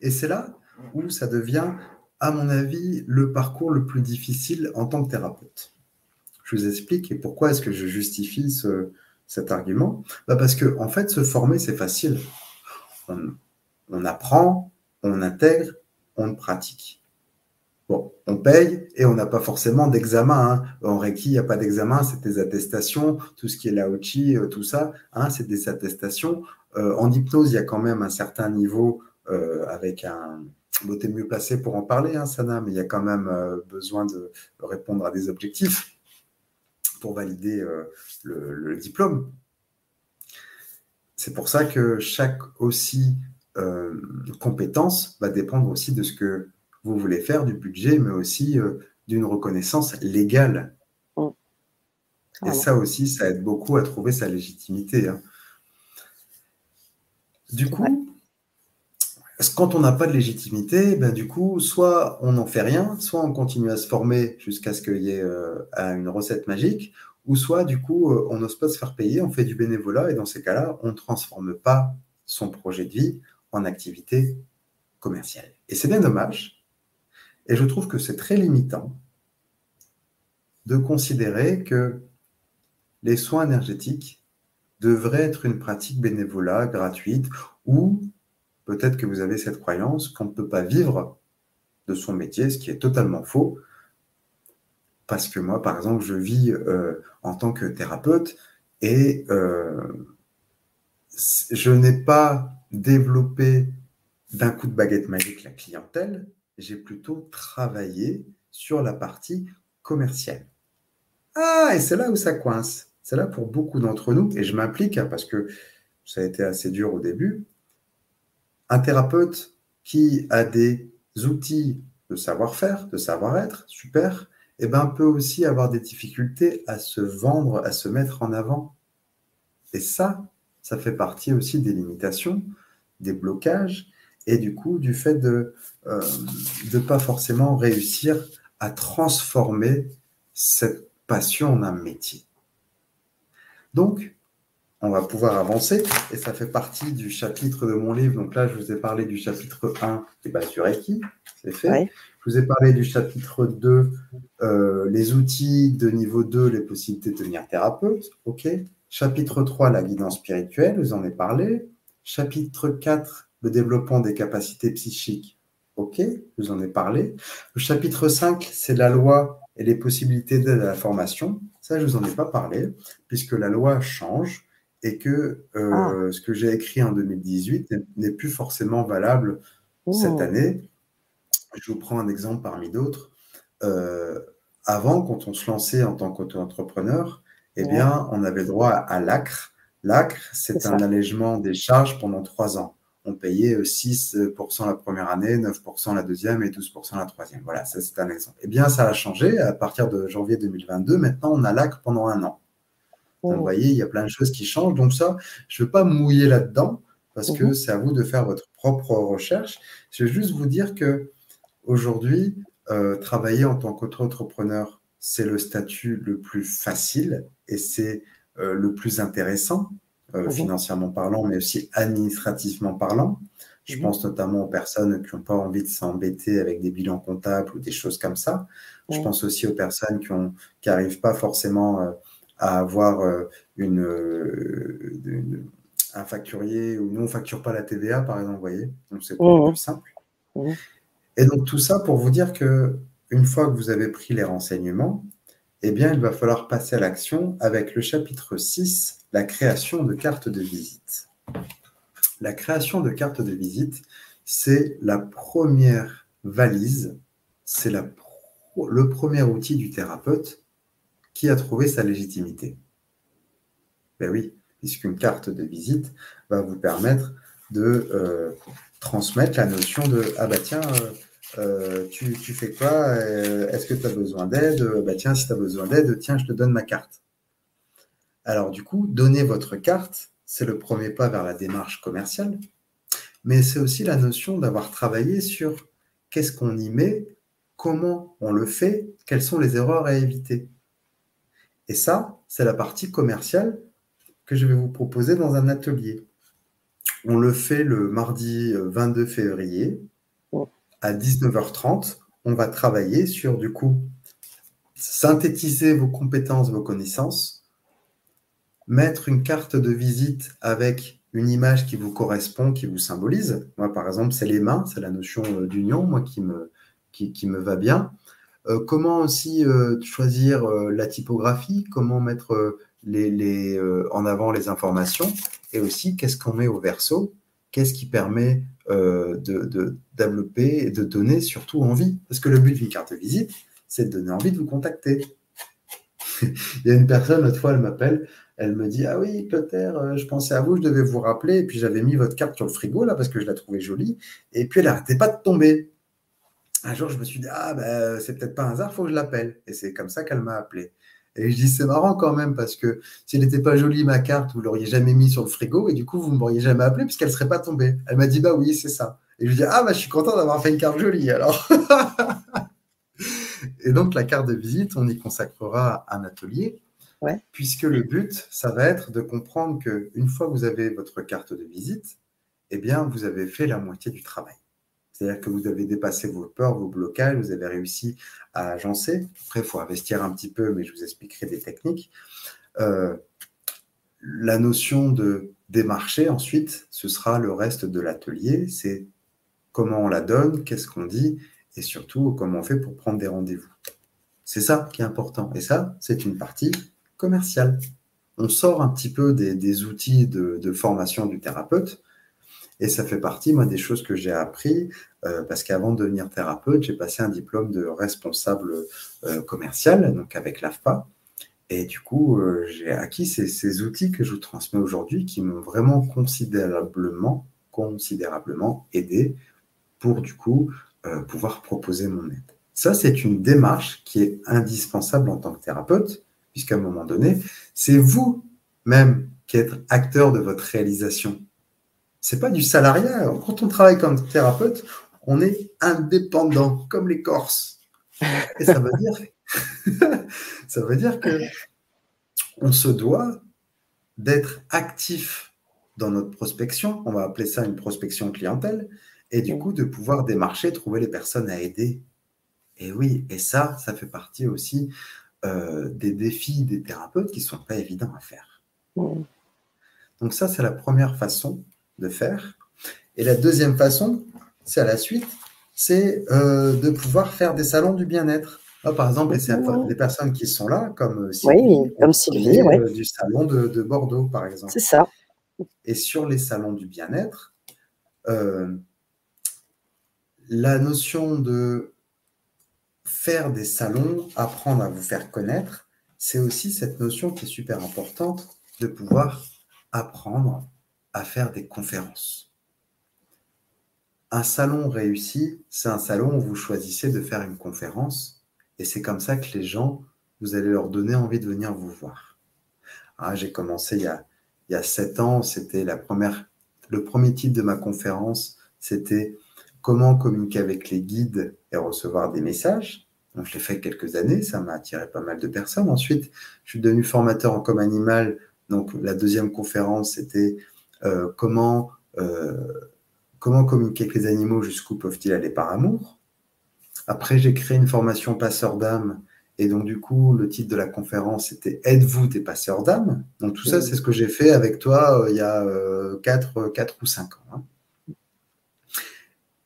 Et c'est là où ça devient, à mon avis, le parcours le plus difficile en tant que thérapeute. Je vous explique et pourquoi est-ce que je justifie cet argument bah Parce que, en fait, se former, c'est facile. On, apprend, on intègre, on pratique. Bon, on paye et on n'a pas forcément d'examen. Hein. En Reiki, il n'y a pas d'examen, c'est des attestations. Tout ce qui est Laochi, euh, tout ça, hein, c'est des attestations. Euh, en hypnose, il y a quand même un certain niveau euh, avec un. Bon, t'es mieux placé pour en parler, hein, Sana, mais il y a quand même besoin de répondre à des objectifs pour valider le, diplôme. C'est pour ça que chaque aussi compétence va dépendre aussi de ce que vous voulez faire du budget, mais aussi euh, d'une reconnaissance légale. Mm. Et ça aussi, ça aide beaucoup à trouver sa légitimité. Hein. Du coup, quand on n'a pas de légitimité, ben du coup, soit on n'en fait rien, soit on continue à se former jusqu'à ce qu'il y ait euh, une recette magique, ou soit du coup, euh, on n'ose pas se faire payer, on fait du bénévolat, et dans ces cas-là, on ne transforme pas son projet de vie en activité commerciale. Et c'est bien dommage, et je trouve que c'est très limitant de considérer que les soins énergétiques devraient être une pratique bénévolat, gratuite, ou peut-être que vous avez cette croyance qu'on ne peut pas vivre de son métier, ce qui est totalement faux. Parce que moi, par exemple, je vis euh, en tant que thérapeute et euh, je n'ai pas développé d'un coup de baguette magique la clientèle, j'ai plutôt travaillé sur la partie commerciale. Ah, et c'est là où ça coince. C'est là pour beaucoup d'entre nous, et je m'implique hein, parce que ça a été assez dur au début. Un thérapeute qui a des outils de savoir-faire, de savoir-être, super, eh ben, peut aussi avoir des difficultés à se vendre, à se mettre en avant. Et ça, ça fait partie aussi des limitations, des blocages, et du coup du fait de ne euh, pas forcément réussir à transformer cette passion en un métier. Donc, on va pouvoir avancer et ça fait partie du chapitre de mon livre. Donc là, je vous ai parlé du chapitre 1 qui est basé sur Reiki, c'est fait. Je vous ai parlé du chapitre 2, euh, les outils de niveau 2, les possibilités de devenir thérapeute. OK. Chapitre 3, la guidance spirituelle, vous en ai parlé. Chapitre 4, le développement des capacités psychiques. OK, vous en ai parlé. Le chapitre 5, c'est la loi et les possibilités d'aide à la formation. Ça, je ne vous en ai pas parlé, puisque la loi change et que euh, ah. ce que j'ai écrit en 2018 n'est plus forcément valable cette année. Je vous prends un exemple parmi d'autres. Euh, avant, quand on se lançait en tant qu'auto-entrepreneur, eh bien, on avait droit à l'ACRE. L'ACRE, c'est un allègement des charges pendant trois ans on payait 6% euh, la première année, 9% la deuxième et 12% la troisième. Voilà, ça c'est un exemple. Eh bien, ça a changé à partir de janvier 2022. Maintenant, on a l'AC pendant un an. vous oh. voyez, il y a plein de choses qui changent. Donc ça, je ne veux pas mouiller là-dedans parce que mhm. c'est à vous de faire votre propre recherche. Je veux juste vous dire que aujourd'hui, euh, travailler en tant qu'auto-entrepreneur, c'est le statut le plus facile et c'est euh, le plus intéressant euh, mhm. financièrement parlant, mais aussi administrativement parlant. Je mhm. pense notamment aux personnes qui n'ont pas envie de s'embêter avec des bilans comptables ou des choses comme ça. Je pense aussi aux personnes qui n'arrivent pas forcément euh, à avoir une, un facturier ou nous, on ne facture pas la TVA, par exemple, vous voyez. Donc, c'est mhm. plus simple. Et donc, tout ça pour vous dire que une fois que vous avez pris les renseignements, eh bien, il va falloir passer à l'action avec le chapitre 6, la création de cartes de visite. La création de cartes de visite, c'est la première valise, c'est le premier outil du thérapeute qui a trouvé sa légitimité. Ben oui, puisqu'une carte de visite va vous permettre de euh, transmettre la notion de ah bah tiens, euh, euh, tu, fais quoi Est-ce que tu as besoin d'aide Bah tiens, si tu as besoin d'aide, tiens, je te donne ma carte. Alors du coup, donner votre carte, c'est le premier pas vers la démarche commerciale, mais c'est aussi la notion d'avoir travaillé sur qu'est-ce qu'on y met, comment on le fait, quelles sont les erreurs à éviter. Et ça, c'est la partie commerciale que je vais vous proposer dans un atelier. On le fait le mardi 22 euh, février à 19h30. On va travailler sur, du coup, synthétiser vos compétences, vos connaissances, mettre une carte de visite avec une image qui vous correspond, qui vous symbolise. Moi, par exemple, c'est les mains, c'est la notion euh, d'union, moi, qui me, qui, me va bien. Euh, comment aussi choisir la typographie, comment mettre les, euh, en avant les informations et aussi qu'est-ce qu'on met au verso, qu'est-ce qui permet euh, de, développer et de donner surtout envie. Parce que le but d'une carte visite, c'est de donner envie de vous contacter. Il y a une personne, l'autre fois, elle m'appelle, elle me dit Ah oui, Clotaire, euh, je pensais à vous, je devais vous rappeler. Et puis j'avais mis votre carte sur le frigo, là, parce que je la trouvais jolie. Et puis elle n'arrêtait pas de tomber. Un jour, je me suis dit Ah, ben, c'est peut-être pas un hasard, faut que je l'appelle. Et c'est comme ça qu'elle m'a appelé. Et je dis, c'est marrant quand même, parce que s'il n'était pas jolie, ma carte, vous l'auriez jamais mis sur le frigo, et du coup, vous ne m'auriez jamais appelé, puisqu'elle ne serait pas tombée. Elle m'a dit, bah oui, c'est ça. Et je lui dis, ah, bah, je suis content d'avoir fait une carte jolie, alors. et donc, la carte de visite, on y consacrera un atelier, puisque le but, ça va être de comprendre qu'une fois que vous avez votre carte de visite, eh bien, vous avez fait la moitié du travail. C'est-à-dire que vous avez dépassé vos peurs, vos blocages, vous avez réussi à agencer. Après, il faut investir un petit peu, mais je vous expliquerai des techniques. Euh, la notion de démarcher, ensuite, ce sera le reste de l'atelier. C'est comment on la donne, qu'est-ce qu'on dit, et surtout comment on fait pour prendre des rendez-vous. C'est ça qui est important. Et ça, c'est une partie commerciale. On sort un petit peu des, outils de formation du thérapeute et ça fait partie, moi, des choses que j'ai appris, euh, parce qu'avant de devenir thérapeute, j'ai passé un diplôme de responsable euh, commercial, donc avec l'AFPA. Et du coup, euh, j'ai acquis ces, outils que je vous transmets aujourd'hui qui m'ont vraiment considérablement, considérablement aidé pour, du coup, pouvoir proposer mon aide. Ça, c'est une démarche qui est indispensable en tant que thérapeute, puisqu'à un moment donné, c'est vous-même qui êtes acteur de votre réalisation c'est pas du salariat. Quand on travaille comme thérapeute, on est indépendant, comme les Corses. Et ça veut dire, ça veut dire que on se doit d'être actif dans notre prospection. On va appeler ça une prospection clientèle. Et du coup, de pouvoir démarcher, trouver les personnes à aider. Et oui, et ça, ça fait partie aussi euh, des défis des thérapeutes qui ne sont pas évidents à faire. Donc ça, c'est la première façon de faire. Et la deuxième façon, c'est à la suite, c'est euh, de pouvoir faire des salons du bien-être. par exemple, les, personnes qui sont là, comme Sylvie, comme Sylvie euh, du salon de, Bordeaux, par exemple. C'est ça. Et sur les salons du bien-être, euh, la notion de faire des salons, apprendre à vous faire connaître, c'est aussi cette notion qui est super importante de pouvoir apprendre à faire des conférences. Un salon réussi, c'est un salon où vous choisissez de faire une conférence et c'est comme ça que les gens, vous allez leur donner envie de venir vous voir. Ah, j'ai commencé il y, a, sept ans, c'était la première, le premier titre de ma conférence, c'était comment communiquer avec les guides et recevoir des messages. Je l'ai fait quelques années, ça m'a attiré pas mal de personnes. Ensuite, je suis devenu formateur en com animal. Donc, la deuxième conférence, c'était euh, comment, euh, comment communiquer avec les animaux, jusqu'où peuvent-ils aller par amour? Après, j'ai créé une formation passeur d'âme. Et donc, du coup, le titre de la conférence, c'était Êtes-vous des passeurs d'âme? Donc, tout ça, c'est ce que j'ai fait avec toi euh, il y a 4, 4, ou 5 ans. Hein.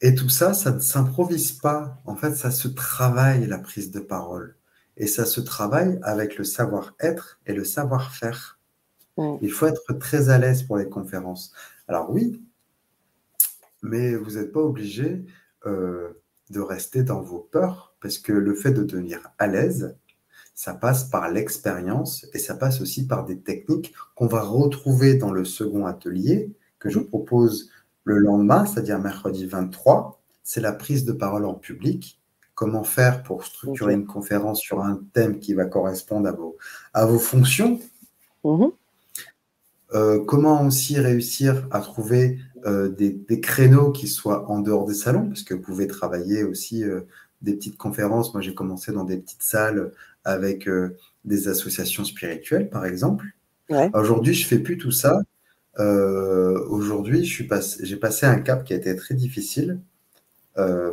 Et tout ça, ça ne s'improvise pas. En fait, ça se travaille, la prise de parole. Et ça se travaille avec le savoir-être et le savoir-faire. Mm. Il faut être très à l'aise pour les conférences. Alors oui, mais vous n'êtes pas obligé euh, de rester dans vos peurs, parce que le fait de devenir à l'aise, ça passe par l'expérience et ça passe aussi par des techniques qu'on va retrouver dans le second atelier que je mm. propose le lendemain, c'est-à-dire mercredi 23. C'est la prise de parole en public comment faire pour structurer une conférence sur un thème qui va correspondre à vos, à vos fonctions. Mhm. Euh, comment aussi réussir à trouver euh, des, créneaux qui soient en dehors des salons, parce que vous pouvez travailler aussi euh, des petites conférences. Moi, j'ai commencé dans des petites salles avec des associations spirituelles, par exemple. Aujourd'hui, je fais plus tout ça. Aujourd'hui, j'ai passé un cap qui a été très difficile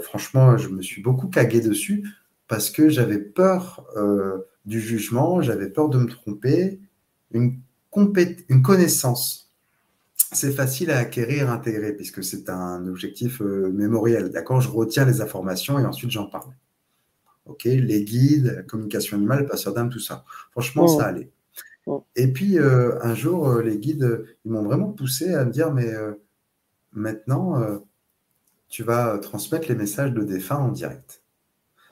franchement, je me suis beaucoup cagué dessus parce que j'avais peur du jugement, j'avais peur de me tromper. Une, une connaissance, c'est facile à acquérir, intégrer, puisque c'est un objectif euh, mémoriel. D'accord? Je retiens les informations et ensuite j'en parle. Ok? Les guides, la communication animale, passeur d'âme, tout ça. Franchement, ça allait. Et puis, un jour, les guides, ils m'ont vraiment poussé à me dire, mais maintenant, tu vas euh, transmettre les messages de défunts en direct.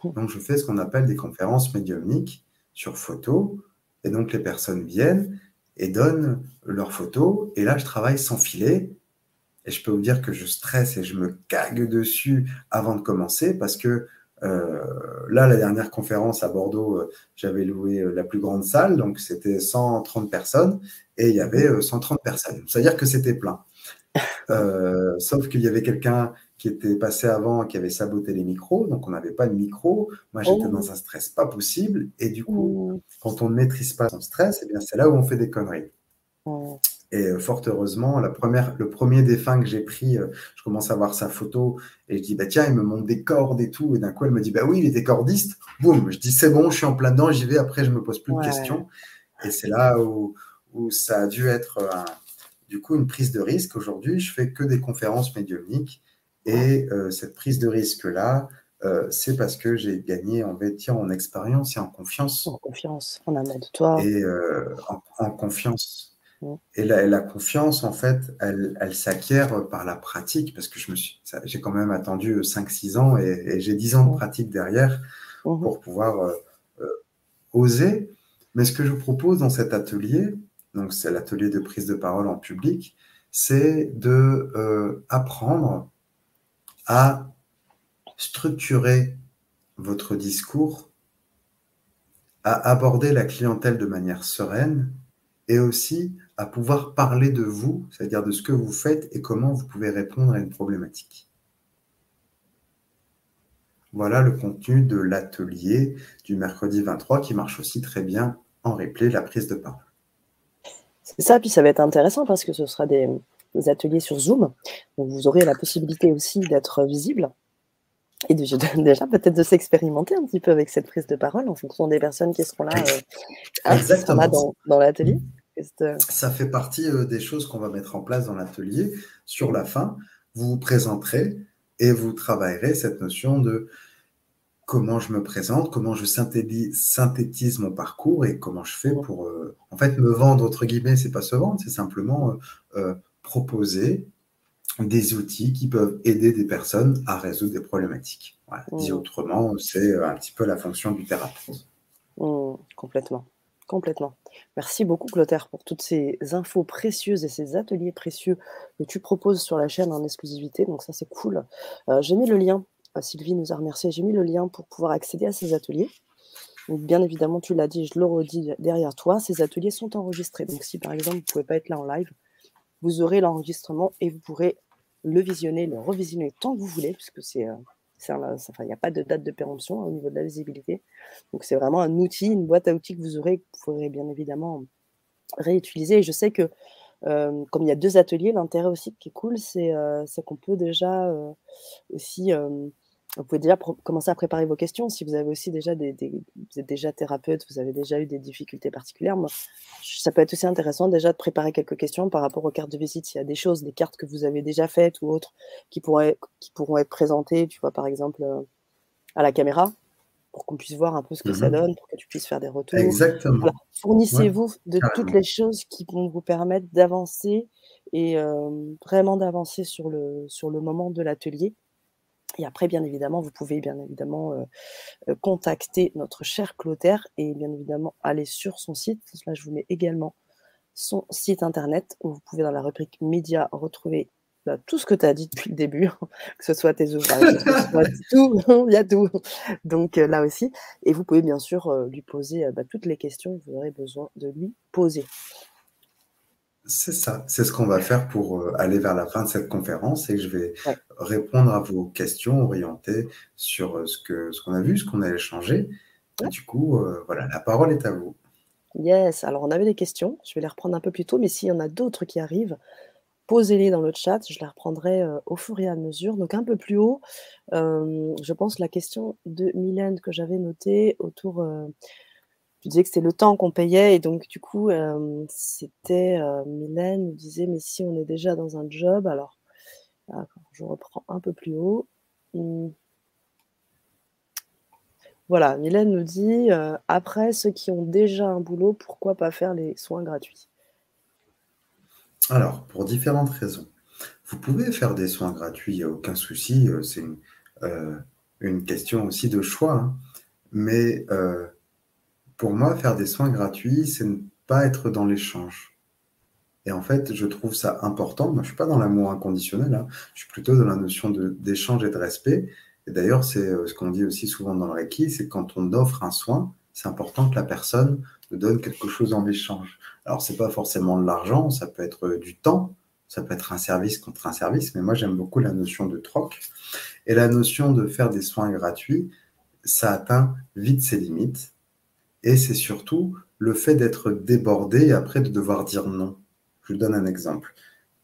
Donc, je fais ce qu'on appelle des conférences médiumniques sur photo. Et donc, les personnes viennent et donnent leurs photos. Et là, je travaille sans filet. Et je peux vous dire que je stresse et je me cague dessus avant de commencer parce que euh, là, la dernière conférence à Bordeaux, euh, j'avais loué la plus grande salle, donc c'était 130 personnes et il y avait 130 personnes. C'est-à-dire que c'était plein. sauf qu'il y avait quelqu'un qui était passé avant, qui avait saboté les micros, donc on n'avait pas de micro. Moi, j'étais dans oh. un stress pas possible, et du coup, oh. quand on ne maîtrise pas son stress, eh bien, c'est là où on fait des conneries. Oh. Et euh, fort heureusement, la première, le premier défunt que j'ai pris, euh, je commence à voir sa photo et je dis bah tiens, il me montre des cordes et tout. Et d'un coup, elle me dit bah oui, il était cordiste. Boum, je dis c'est bon, je suis en plein dedans, j'y vais. Après, je me pose plus de questions. Et c'est là où, où, ça a dû être du coup une prise de risque. Aujourd'hui, je fais que des conférences médiumniques et euh, cette prise de risque-là, euh, c'est parce que j'ai gagné en, en expérience et en confiance. En confiance, en amour de toi. Et euh, en, confiance. Et la, la, confiance, en fait, elle, elle s'acquiert par la pratique, parce que je me suis, j'ai quand même attendu 5-6 ans et, j'ai 10 ans de pratique derrière mmh. pour pouvoir oser. Mais ce que je propose dans cet atelier, donc c'est l'atelier de prise de parole en public, c'est de apprendre à structurer votre discours, à aborder la clientèle de manière sereine et aussi à pouvoir parler de vous, c'est-à-dire de ce que vous faites et comment vous pouvez répondre à une problématique. Voilà le contenu de l'atelier du mercredi 23 qui marche aussi très bien en replay, la prise de parole. C'est ça, puis ça va être intéressant parce que ce sera des, ateliers sur Zoom. Donc vous aurez la possibilité aussi d'être visible et déjà peut-être de s'expérimenter un petit peu avec cette prise de parole en fonction des personnes qui seront là, euh, dans, l'atelier. Ça fait partie euh, des choses qu'on va mettre en place dans l'atelier. Sur la fin, vous vous présenterez et vous travaillerez cette notion de comment je me présente, comment je synthétise, mon parcours et comment je fais pour, euh, en fait, me vendre, entre guillemets, c'est pas se vendre, c'est simplement proposer des outils qui peuvent aider des personnes à résoudre des problématiques. Dit mmh. autrement, c'est euh, un petit peu la fonction du thérapeute. Mmh, complètement. Complètement. Merci beaucoup, Clotaire, pour toutes ces infos précieuses et ces ateliers précieux que tu proposes sur la chaîne en exclusivité. Donc, ça, c'est cool. Euh, j'ai mis le lien. Euh, Sylvie nous a remercié. J'ai mis le lien pour pouvoir accéder à ces ateliers. Donc, bien évidemment, tu l'as dit, je le redis derrière toi. Ces ateliers sont enregistrés. Donc, si par exemple, vous ne pouvez pas être là en live, vous aurez l'enregistrement et vous pourrez le visionner, le revisionner tant que vous voulez, puisque c'est, euh, il n'y a pas de date de péremption hein, au niveau de la visibilité. Donc c'est vraiment un outil, une boîte à outils que vous aurez, que vous pourrez bien évidemment réutiliser. Et je sais que euh, comme il y a deux ateliers, l'intérêt aussi qui est cool, c'est, euh, qu'on peut déjà aussi vous pouvez déjà commencer à préparer vos questions. Si vous avez aussi déjà des, vous êtes déjà thérapeute, vous avez déjà eu des difficultés particulières, moi, ça peut être aussi intéressant déjà de préparer quelques questions par rapport aux cartes de visite. S'il y a des choses, des cartes que vous avez déjà faites ou autres qui pourraient, qui pourront être présentées, tu vois, par exemple, euh, à la caméra, pour qu'on puisse voir un peu ce que ça Mmh donne, pour que tu puisses faire des retours. Exactement. Voilà, Ouais, fournissez-vous de toutes les choses qui vont vous permettre d'avancer et hem, vraiment d'avancer sur le sur le moment de l'atelier et après, bien évidemment, vous pouvez bien évidemment, heu heu, contacter notre cher Clotaire et bien évidemment aller sur son site. Là, je vous mets également son site internet où vous pouvez dans la rubrique médias retrouver, bah, tout ce que tu as dit depuis le début, que ce soit tes ouvrages, que ce soit tout, il y a tout. Donc heu, là aussi et vous pouvez bien sûr, lui poser, bah, toutes les questions que vous aurez besoin de lui poser. C'est ça, c'est ce qu'on va faire pour, heu, aller vers la fin de cette conférence et je vais Ouais. répondre à vos questions orientées sur, heu, ce que ce qu'on a vu, ce qu'on a échangé Ouais. du coup, heu, voilà, la parole est à vous. Yes, alors on avait des questions, je vais les reprendre un peu plus tôt, mais s'il y en a d'autres qui arrivent, posez-les dans le chat, je les reprendrai, au fur et à mesure. Donc un peu plus haut, je pense la question de Mylène que j'avais notée autour, tu disais que c'était le temps qu'on payait et donc du coup, hem, c'était, heu, Mylène nous disait: «Mais si on est déjà dans un job» alors, je reprends un peu plus haut. Voilà, Mylène nous dit, heu: «Après ceux qui ont déjà un boulot, pourquoi pas faire les soins gratuits?» Alors, pour différentes raisons. Vous pouvez faire des soins gratuits, il y a aucun souci, c'est une, question aussi de choix, hein. Mais, pour moi, faire des soins gratuits, c'est ne pas être dans l'échange. Et en fait, je trouve ça important. Moi, je suis pas dans l'amour inconditionnel, hein. Je suis plutôt dans la notion d'échange et de respect. Et d'ailleurs, c'est, heu, ce qu'on dit aussi souvent dans le reiki, c'est quand on offre un soin, c'est important que la personne nous donne quelque chose en échange. Alors, c'est pas forcément de l'argent, ça peut être, heu, du temps, ça peut être un service contre un service, mais moi, j'aime beaucoup la notion de troc et la notion de faire des soins gratuits, ça atteint vite ses limites et c'est surtout le fait d'être débordé après de devoir dire non. Je vous donne un exemple.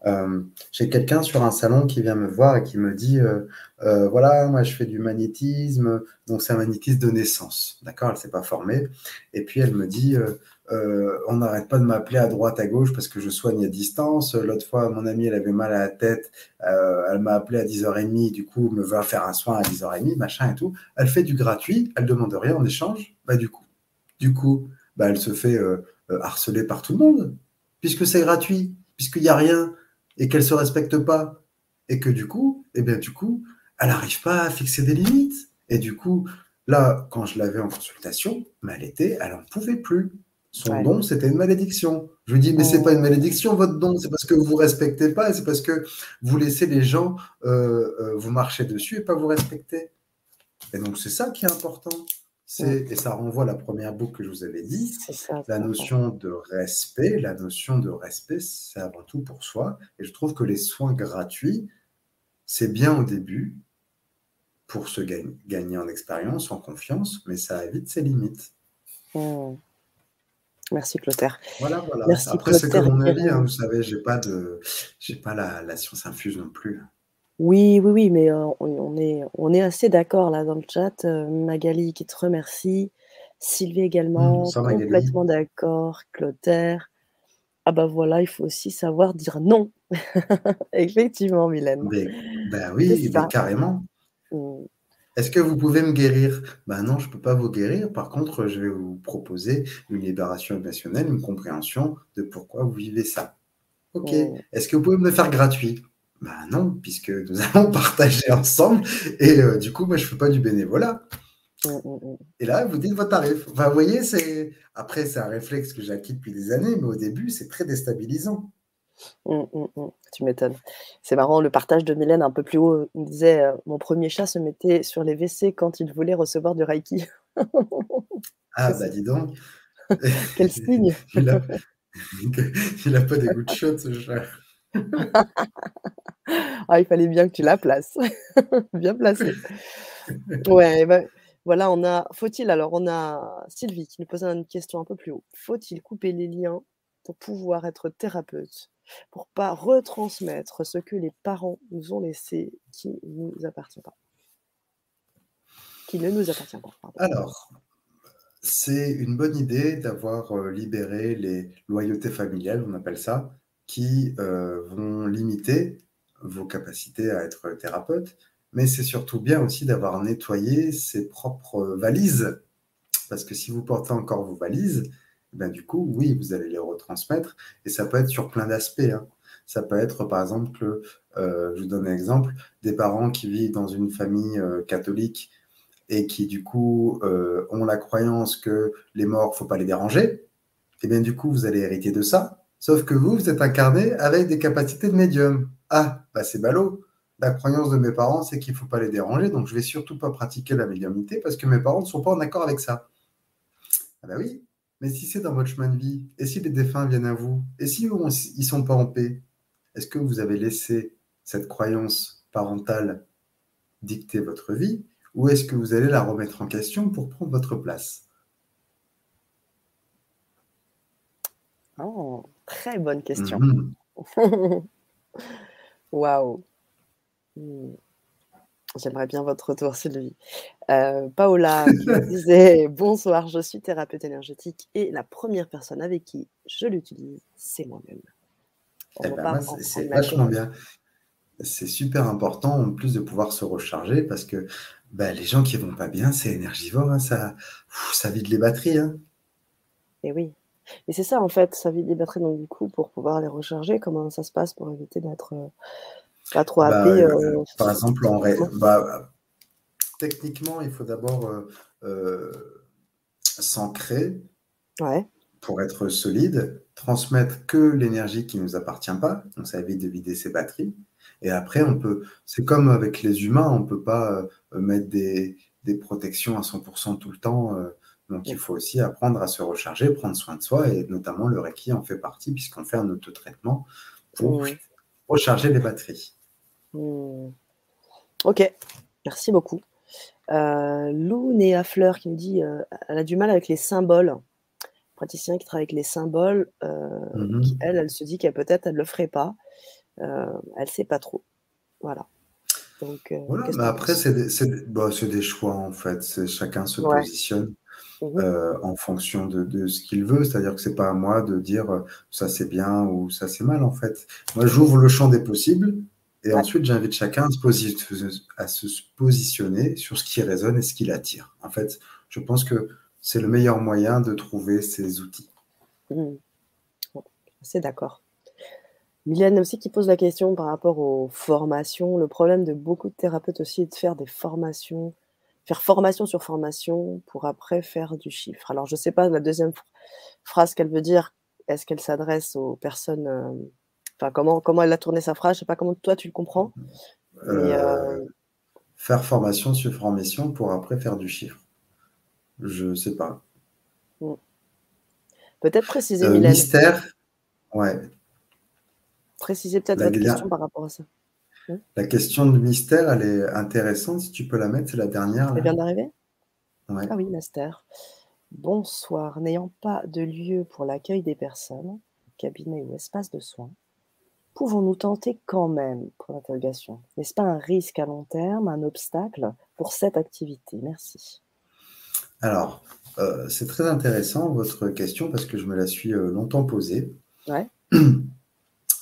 Hem, j'ai quelqu'un sur un salon qui vient me voir et qui me dit, heu heu: «Voilà, moi je fais du magnétisme», donc c'est un magnétisme de naissance, d'accord? Elle s'est pas formée et puis elle me dit, «On n'arrête pas de m'appeler à droite, à gauche parce que je soigne à distance. L'autre fois, mon amie, elle avait mal à la tête, elle m'a appelé à 10:30, du coup, me va faire un soin à 10:30, machin et tout». Elle fait du gratuit, elle demande rien en échange. Bah, du coup du coup, bah, elle se fait, heu heu, harceler par tout le monde puisque c'est gratuit, puisqu'il y a rien et qu'elle se respecte pas et que du coup, et bien, du coup, elle arrive pas à fixer des limites et du coup, là, quand je l'avais en consultation, mais elle était elle en pouvait plus. Son Ouais. don, c'était une malédiction. Je lui dis: «Mais c'est pas une Mmh. malédiction votre don, c'est parce que vous respectez pas et c'est parce que vous laissez les gens, heu, vous marcher dessus et pas vous respecter» et donc c'est ça qui est important. Et ça renvoie à la 1re boucle que je vous avais dit, ça, la notion de respect. La notion de respect, c'est avant tout pour soi et je trouve que les soins gratuits, c'est bien au début pour se gagne gagner en expérience, en confiance, mais ça a vite ses limites. Mmh. Merci Clotaire. Voilà, voilà. Merci Après, c'est Clotaire mon avis, hein, vous savez, j'ai pas de pas la la science infuse non plus. Oui, oui, oui, mais, on on est on est assez d'accord là dans le chat, Magali qui te remercie, Sylvie Mmh, également, Magali. complètement d'accord, Clotaire. Ah bah, voilà, il faut aussi savoir dire non. Effectivement Mylène. Beh bah, oui, carrément. Mmh. Est-ce que vous pouvez me guérir? Bah, non, je peux pas vous guérir. Par contre, je vais vous proposer une libération émotionnelle, une compréhension de pourquoi vous vivez ça. OK. Mmh. Est-ce que vous pouvez me le faire gratuit? Bah, non, puisque nous allons partager ensemble et heu, du coup, moi, je fais pas du bénévolat Mmh, mmh, mmh. et là, vous dites votre tarif. Enfin, vous voyez, c'est après, c'est un réflexe que j'ai acquis depuis des années, mais au début, c'est très déstabilisant. Mmh, mmh, mmh. Tu m'étonnes. C'est marrant le partage de Mylène un peu plus haut, il me disait, heu: «Mon 1er chat se mettait sur les WC quand il voulait recevoir du reiki». Ah bah, dis donc. quel signe! Il a il a pas des gouttes chaudes ce chat. Ah, il fallait bien que tu la places. Bien placé. Ouais, bah, voilà, on a faut-il alors on a Sylvie qui nous posait une question un peu plus haut. Faut-il couper les liens pour pouvoir être thérapeute? Pour pas retransmettre ce que les parents nous ont laissé, qui nous appartient pas? Qui ne nous appartient pas. Alors, c'est une bonne idée d'avoir, heu, libéré les loyautés familiales, on appelle ça, qui, heu, vont limiter vos capacités à être thérapeute. mais c'est surtout bien aussi d'avoir nettoyé ses propres valises. Parce que si vous portez encore vos valises, eh ben du coup, oui, vous allez les retransmettre. Et ça peut être sur plein d'aspects. Hein. Ça peut être, par exemple, euh, je vous donne un exemple, des parents qui vivent dans une famille euh, catholique et qui, du coup, euh, ont la croyance que les morts, faut pas les déranger. Et eh bien, du coup, vous allez hériter de ça. Sauf que vous, vous êtes incarné avec des capacités de médium. Ah, bah c'est ballot la croyance de mes parents, c'est qu'il ne faut pas les déranger, donc je ne vais surtout pas pratiquer la médiumnité parce que mes parents ne sont pas en accord avec ça. Ah ben oui, mais si c'est dans votre chemin de vie, et si les défunts viennent à vous, et si ils ne sont pas en paix, est-ce que vous avez laissé cette croyance parentale dicter votre vie, ou est-ce que vous allez la remettre en question pour prendre votre place? Oh, très bonne question. Mhm. Waouh. Hmm. J'aimerais bien votre retour, Sylvie. Euh, Paola qui disait Bonsoir, je suis thérapeute énergétique et la première personne avec qui je l'utilise, c'est moi-même. Eh ben, c'est vachement bien. C'est super important en plus de pouvoir se recharger parce que bah, les gens qui vont pas bien, c'est énergivore, hein, ça, ça vide les batteries. Hein. Et oui. Et c'est ça en fait, ça vide les batteries. Donc du coup, pour pouvoir les recharger, comment ça se passe pour éviter d'être euh, pas trop bah, euh, par exemple, en bah, techniquement, il faut d'abord euh, euh, s'ancrer pour être solide, transmettre que l'énergie qui ne nous appartient pas, donc ça évite de vider ses batteries. Et après, on peut, c'est comme avec les humains, on ne peut pas mettre des, des, protections à 100% tout le temps. Donc, il faut aussi apprendre à se recharger, prendre soin de soi, et notamment le Reiki en fait partie, puisqu'on fait un autotraitement pour recharger les batteries. Hmm. Ok, merci beaucoup. Euh, Lou Néa Fleur qui me dit euh, elle a du mal avec les symboles. Praticien qui travaille avec les symboles, euh, mhm. elle, elle se dit qu'elle peut-être elle le ferait pas. elle ne sait pas trop. Voilà. Donc, voilà, mais après, c'est des, bah, des, choix en fait. Chacun se positionne. Mhm. en fonction de, de ce qu'il veut. C'est-à-dire que c'est pas à moi de dire ça c'est bien ou ça c'est mal en fait. Moi j'ouvre le champ des possibles et ensuite, j'invite chacun à se, positionner sur ce qui résonne et ce qui l'attire. En fait, je pense que c'est le meilleur moyen de trouver ces outils. Mmh. c'est d'accord. Mylène aussi qui pose la question par rapport aux formations. Le problème de beaucoup de thérapeutes aussi est de faire des formations, faire formation sur formation pour après faire du chiffre. Alors, je ne sais pas la deuxième phrase qu'elle veut dire. Est-ce qu'elle s'adresse aux personnes euh, comment, comment elle a tourné sa phrase, je sais pas comment toi tu le comprends. Euh, euh, faire formation sur formation pour après faire du chiffre. Je sais pas. Hmm. Peut-être préciser, euh, Mystère, ouais. Préciser peut-être votre question par rapport à ça. Hmm. La question de mystère, elle est intéressante. Si tu peux la mettre, c'est la dernière. Elle vient d'arriver Ah oui, mystère. Bonsoir. N'ayant pas de lieu pour l'accueil des personnes, cabinet ou espace de soins, pouvons-nous tenter quand même? Pour l'interrogation. N'est-ce pas un risque à long terme, un obstacle pour cette activité? Merci. Alors, euh, c'est très intéressant votre question parce que je me la suis euh, longtemps posée. Ouais.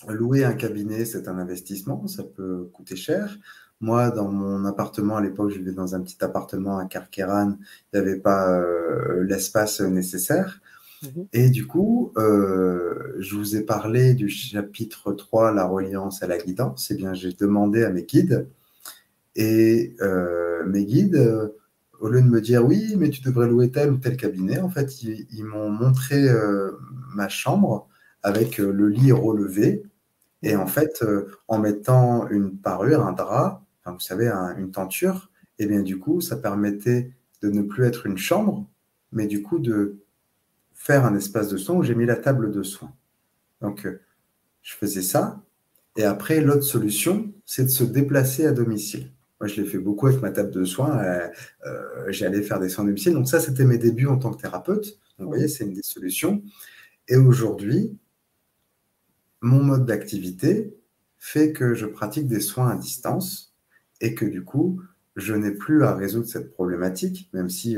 Louer un cabinet, c'est un investissement, ça peut coûter cher. Moi, dans mon appartement à l'époque, je vivais dans un petit appartement à Carqueran, il n'y avait pas euh, l'espace nécessaire. Mhm. Et du coup, euh, je vous ai parlé du chapitre 3, la reliance à la guidance. Eh bien, j'ai demandé à mes guides, et euh, mes guides, au lieu de me dire oui, mais tu devrais louer tel ou tel cabinet, en fait, ils, m'ont montré ma chambre avec le lit relevé. Et en fait, en mettant une parure, un drap, vous savez, une tenture, et eh bien du coup, ça permettait de ne plus être une chambre, mais du coup de faire un espace de soins où j'ai mis la table de soins. Donc, euh, je faisais ça. Et après, l'autre solution, c'est de se déplacer à domicile. Moi, je l'ai fait beaucoup avec ma table de soins. Euh, euh, j'allais faire des soins à domicile. Donc, ça, c'était mes débuts en tant que thérapeute. Donc, vous voyez, c'est une des solutions. Et aujourd'hui, mon mode d'activité fait que je pratique des soins à distance et que du coup, je n'ai plus à résoudre cette problématique, même si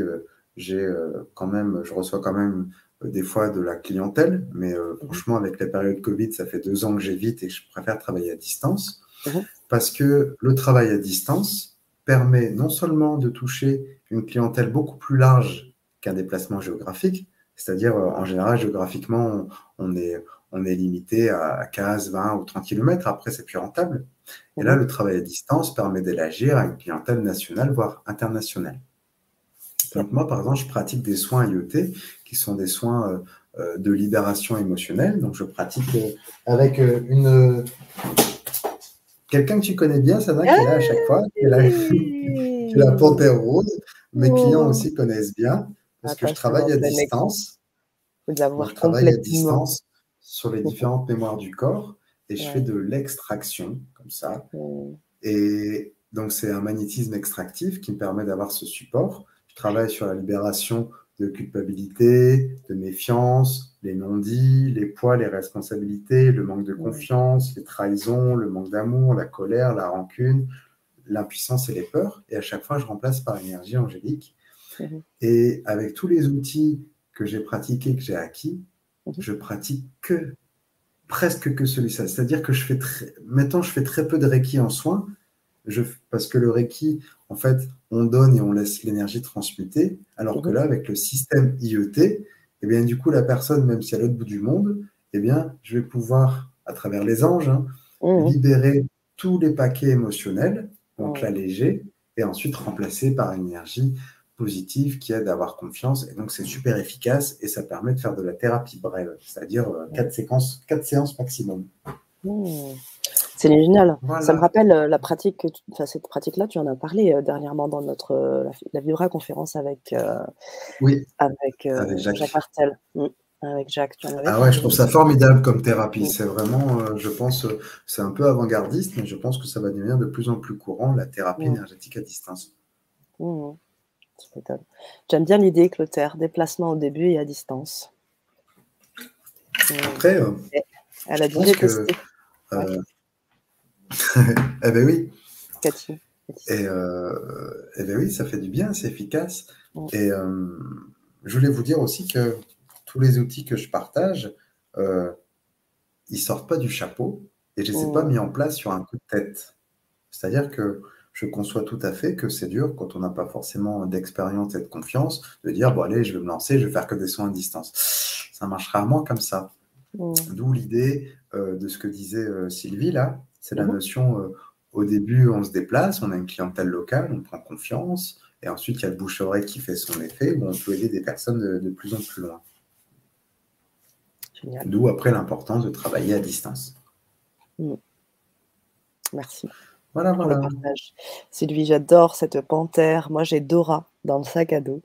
j'ai quand même, je reçois quand même euh, des fois de la clientèle, mais euh, mhm. franchement, avec la période Covid, ça fait deux ans que j'évite et je préfère travailler à distance. Mhm. Parce que le travail à distance, permet non seulement de toucher une clientèle beaucoup plus large qu'un déplacement géographique, c'est-à-dire euh, en général géographiquement on est, on est limité à 15, 20 ou 30 km, après c'est plus rentable. Et là, le travail à distance permet d'élargir à une clientèle nationale, voire internationale. Donc moi, par exemple, je pratique des soins IoT, qui sont des soins euh, euh, de libération émotionnelle. Donc je pratique avec une quelqu'un que tu connais bien, Sana, qui est là à chaque fois, qui est la, panthère rose. Mes oh. clients aussi connaissent bien, parce que je travaille à distance. Vous je travaille à distance sur les différentes mémoires du corps et je fais de l'extraction, comme ça. Et donc, c'est un magnétisme extractif qui me permet d'avoir ce support. Je travaille sur la libération de culpabilité, de méfiance, les non-dits, les poids, les responsabilités, le manque de confiance, les trahisons, le manque d'amour, la colère, la rancune, l'impuissance et les peurs. Et à chaque fois, je remplace par l'énergie angélique. Et avec tous les outils que j'ai pratiqués, que j'ai acquis, mhm. je pratique que presque que celui-là. C'est-à-dire que je fais très, maintenant, je fais très peu de Reiki en soins, je, parce que le Reiki, en fait, on donne et on laisse l'énergie transmuter, alors que mhm. là, avec le système IET, eh bien, du coup, la personne, même si à l'autre bout du monde, eh bien, je vais pouvoir, à travers les anges, hein, mhm. libérer tous les paquets émotionnels, donc l'alléger, et ensuite remplacer par une énergie positive qui aide à avoir confiance. Et donc, c'est super efficace et ça permet de faire de la thérapie brève, c'est-à-dire euh, quatre séquences, quatre séances maximum. C'est génial. Ça me rappelle euh, la pratique, enfin, cette pratique-là, tu en as parlé euh, dernièrement dans notre euh, la, Vibra conférence avec, oui, avec, Jacques. Jacques Martel. Mm, avec Jacques, ah ouais, je trouve ça formidable comme thérapie. Mm. C'est vraiment, je pense, c'est un peu avant-gardiste, mais je pense que ça va devenir de plus en plus courant, la thérapie mm. énergétique à distance. J'aime bien l'idée, Clotaire, déplacement au début et à distance. Après, elle a dit que, eh bien oui. Et, euh, eh bien oui, ça fait du bien, c'est efficace. Et euh, je voulais vous dire aussi que tous les outils que je partage, euh, ils sortent pas du chapeau et je ne les ai pas mis en place sur un coup de tête. C'est-à-dire que je conçois tout à fait que c'est dur quand on n'a pas forcément d'expérience et de confiance de dire bon allez je vais me lancer, je vais faire que des soins à distance. Ça marche rarement comme ça. D'où l'idée euh, de ce que disait Sylvie là, c'est la mhm. notion, euh, au début, on se déplace, on a une clientèle locale, on prend confiance, et ensuite, il y a le bouche-oreille qui fait son effet, où on peut aider des personnes de, plus en plus loin. D'où après l'importance de travailler à distance. Mm. Merci. Voilà, voilà. Sylvie, j'adore cette panthère. Moi, j'ai Dora dans le sac à dos.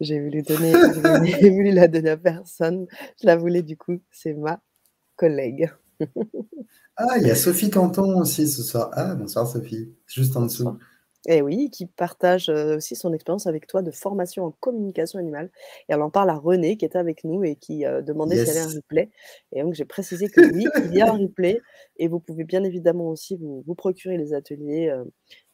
J'ai voulu donner, j'ai voulu la donner à personne. Je la voulais du coup, c'est ma collègue. Ah, il y a Sophie Canton aussi ce soir. Ah, bonsoir Sophie, juste en dessous. Et oui, qui partage aussi son expérience avec toi de formation en communication animale. Et elle en parle à René qui était avec nous et qui euh, demandait s'il y avait un replay. Et donc j'ai précisé que oui, il y a un replay. Et vous pouvez bien évidemment aussi vous, procurer les ateliers. Euh,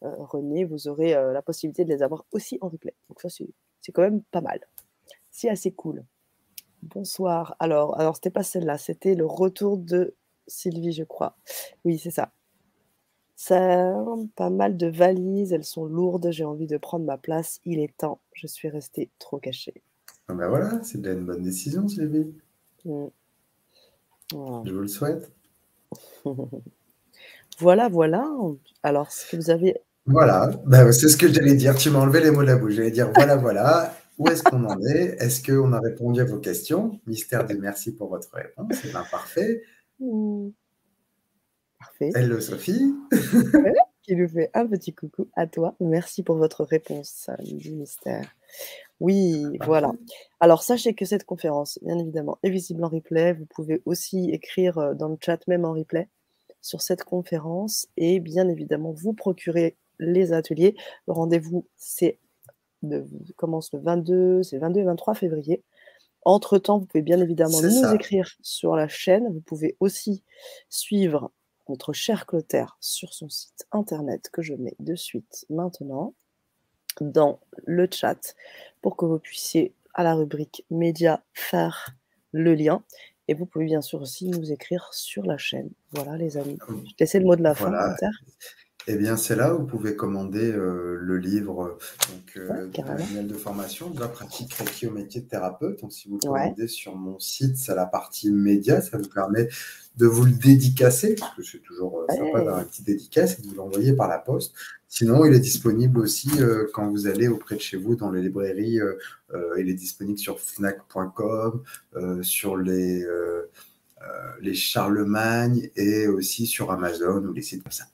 René, vous aurez la possibilité de les avoir aussi en replay. Donc ça, c'est quand même pas mal. C'est assez cool. Bonsoir. Alors, alors c'était pas celle-là, c'était le retour de Sylvie, je crois. Oui, c'est ça. Ça, pas mal de valises, elles sont lourdes, j'ai envie de prendre ma place, il est temps, je suis restée trop cachée. Ah ben voilà, c'est bien une bonne décision, Sylvie. Mm. Je vous le souhaite. voilà, voilà. Alors, ce que vous avez. Voilà, ben, c'est ce que j'allais dire. Tu m'as enlevé les mots de la bouche. J'allais dire voilà, voilà. Où est-ce qu'on en est? Est-ce qu'on a répondu à vos questions? Mystère de merci pour votre réponse. C'est bien parfait. Parfait. Hello Sophie. qui nous fait un petit coucou à toi. Merci pour votre réponse, du mystère. Oui, voilà. Alors, sachez que cette conférence, bien évidemment, est visible en replay. Vous pouvez aussi écrire euh, dans le chat, même en replay, sur cette conférence. Et bien évidemment, vous procurer les ateliers. Le rendez-vous, c'est commence le 22, c'est 22 et 23 février. Entre-temps, vous pouvez bien évidemment nous écrire sur la chaîne. Vous pouvez aussi suivre notre cher Clotaire sur son site internet que je mets de suite maintenant dans le chat pour que vous puissiez à la rubrique médias faire le lien. Et vous pouvez bien sûr aussi nous écrire sur la chaîne. Voilà les amis. Je te le mot de la fin, Clotaire. Eh bien, c'est là où vous pouvez commander euh, le livre donc, euh, de formation de la pratique Reiki au métier de thérapeute. Donc, si vous commandez sur mon site, c'est la partie média. Ça vous permet de vous le dédicacer, parce que c'est toujours euh, sympa d'avoir une petite dédicace et de vous l'envoyer par la poste. Sinon, il est disponible aussi quand vous allez auprès de chez vous dans les librairies. il est disponible sur fnac.com, sur les, les Charlemagne et aussi sur Amazon ou les sites comme ça.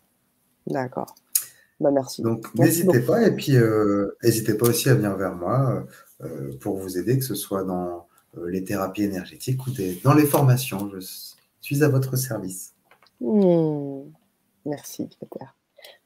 D'accord. Bah, merci. Donc, n'hésitez pas. Et puis, euh, n'hésitez pas aussi à venir vers moi euh, pour vous aider, que ce soit dans euh, les thérapies énergétiques ou dans les formations. Je suis à votre service. Mmh. Merci, Peter.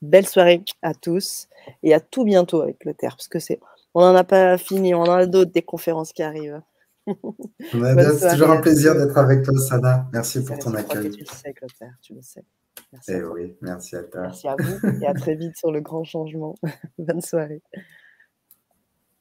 Belle soirée à tous et à tout bientôt avec le parce que c'est, on n'en a pas fini, on en a d'autres des conférences qui arrivent. C'est toujours un plaisir d'être avec toi, Sana. Merci pour ton accueil. Tu le sais, Clotaire, tu le sais. Merci. Eh oui, merci à toi. Merci à vous et à très vite sur le grand changement. Bonne soirée.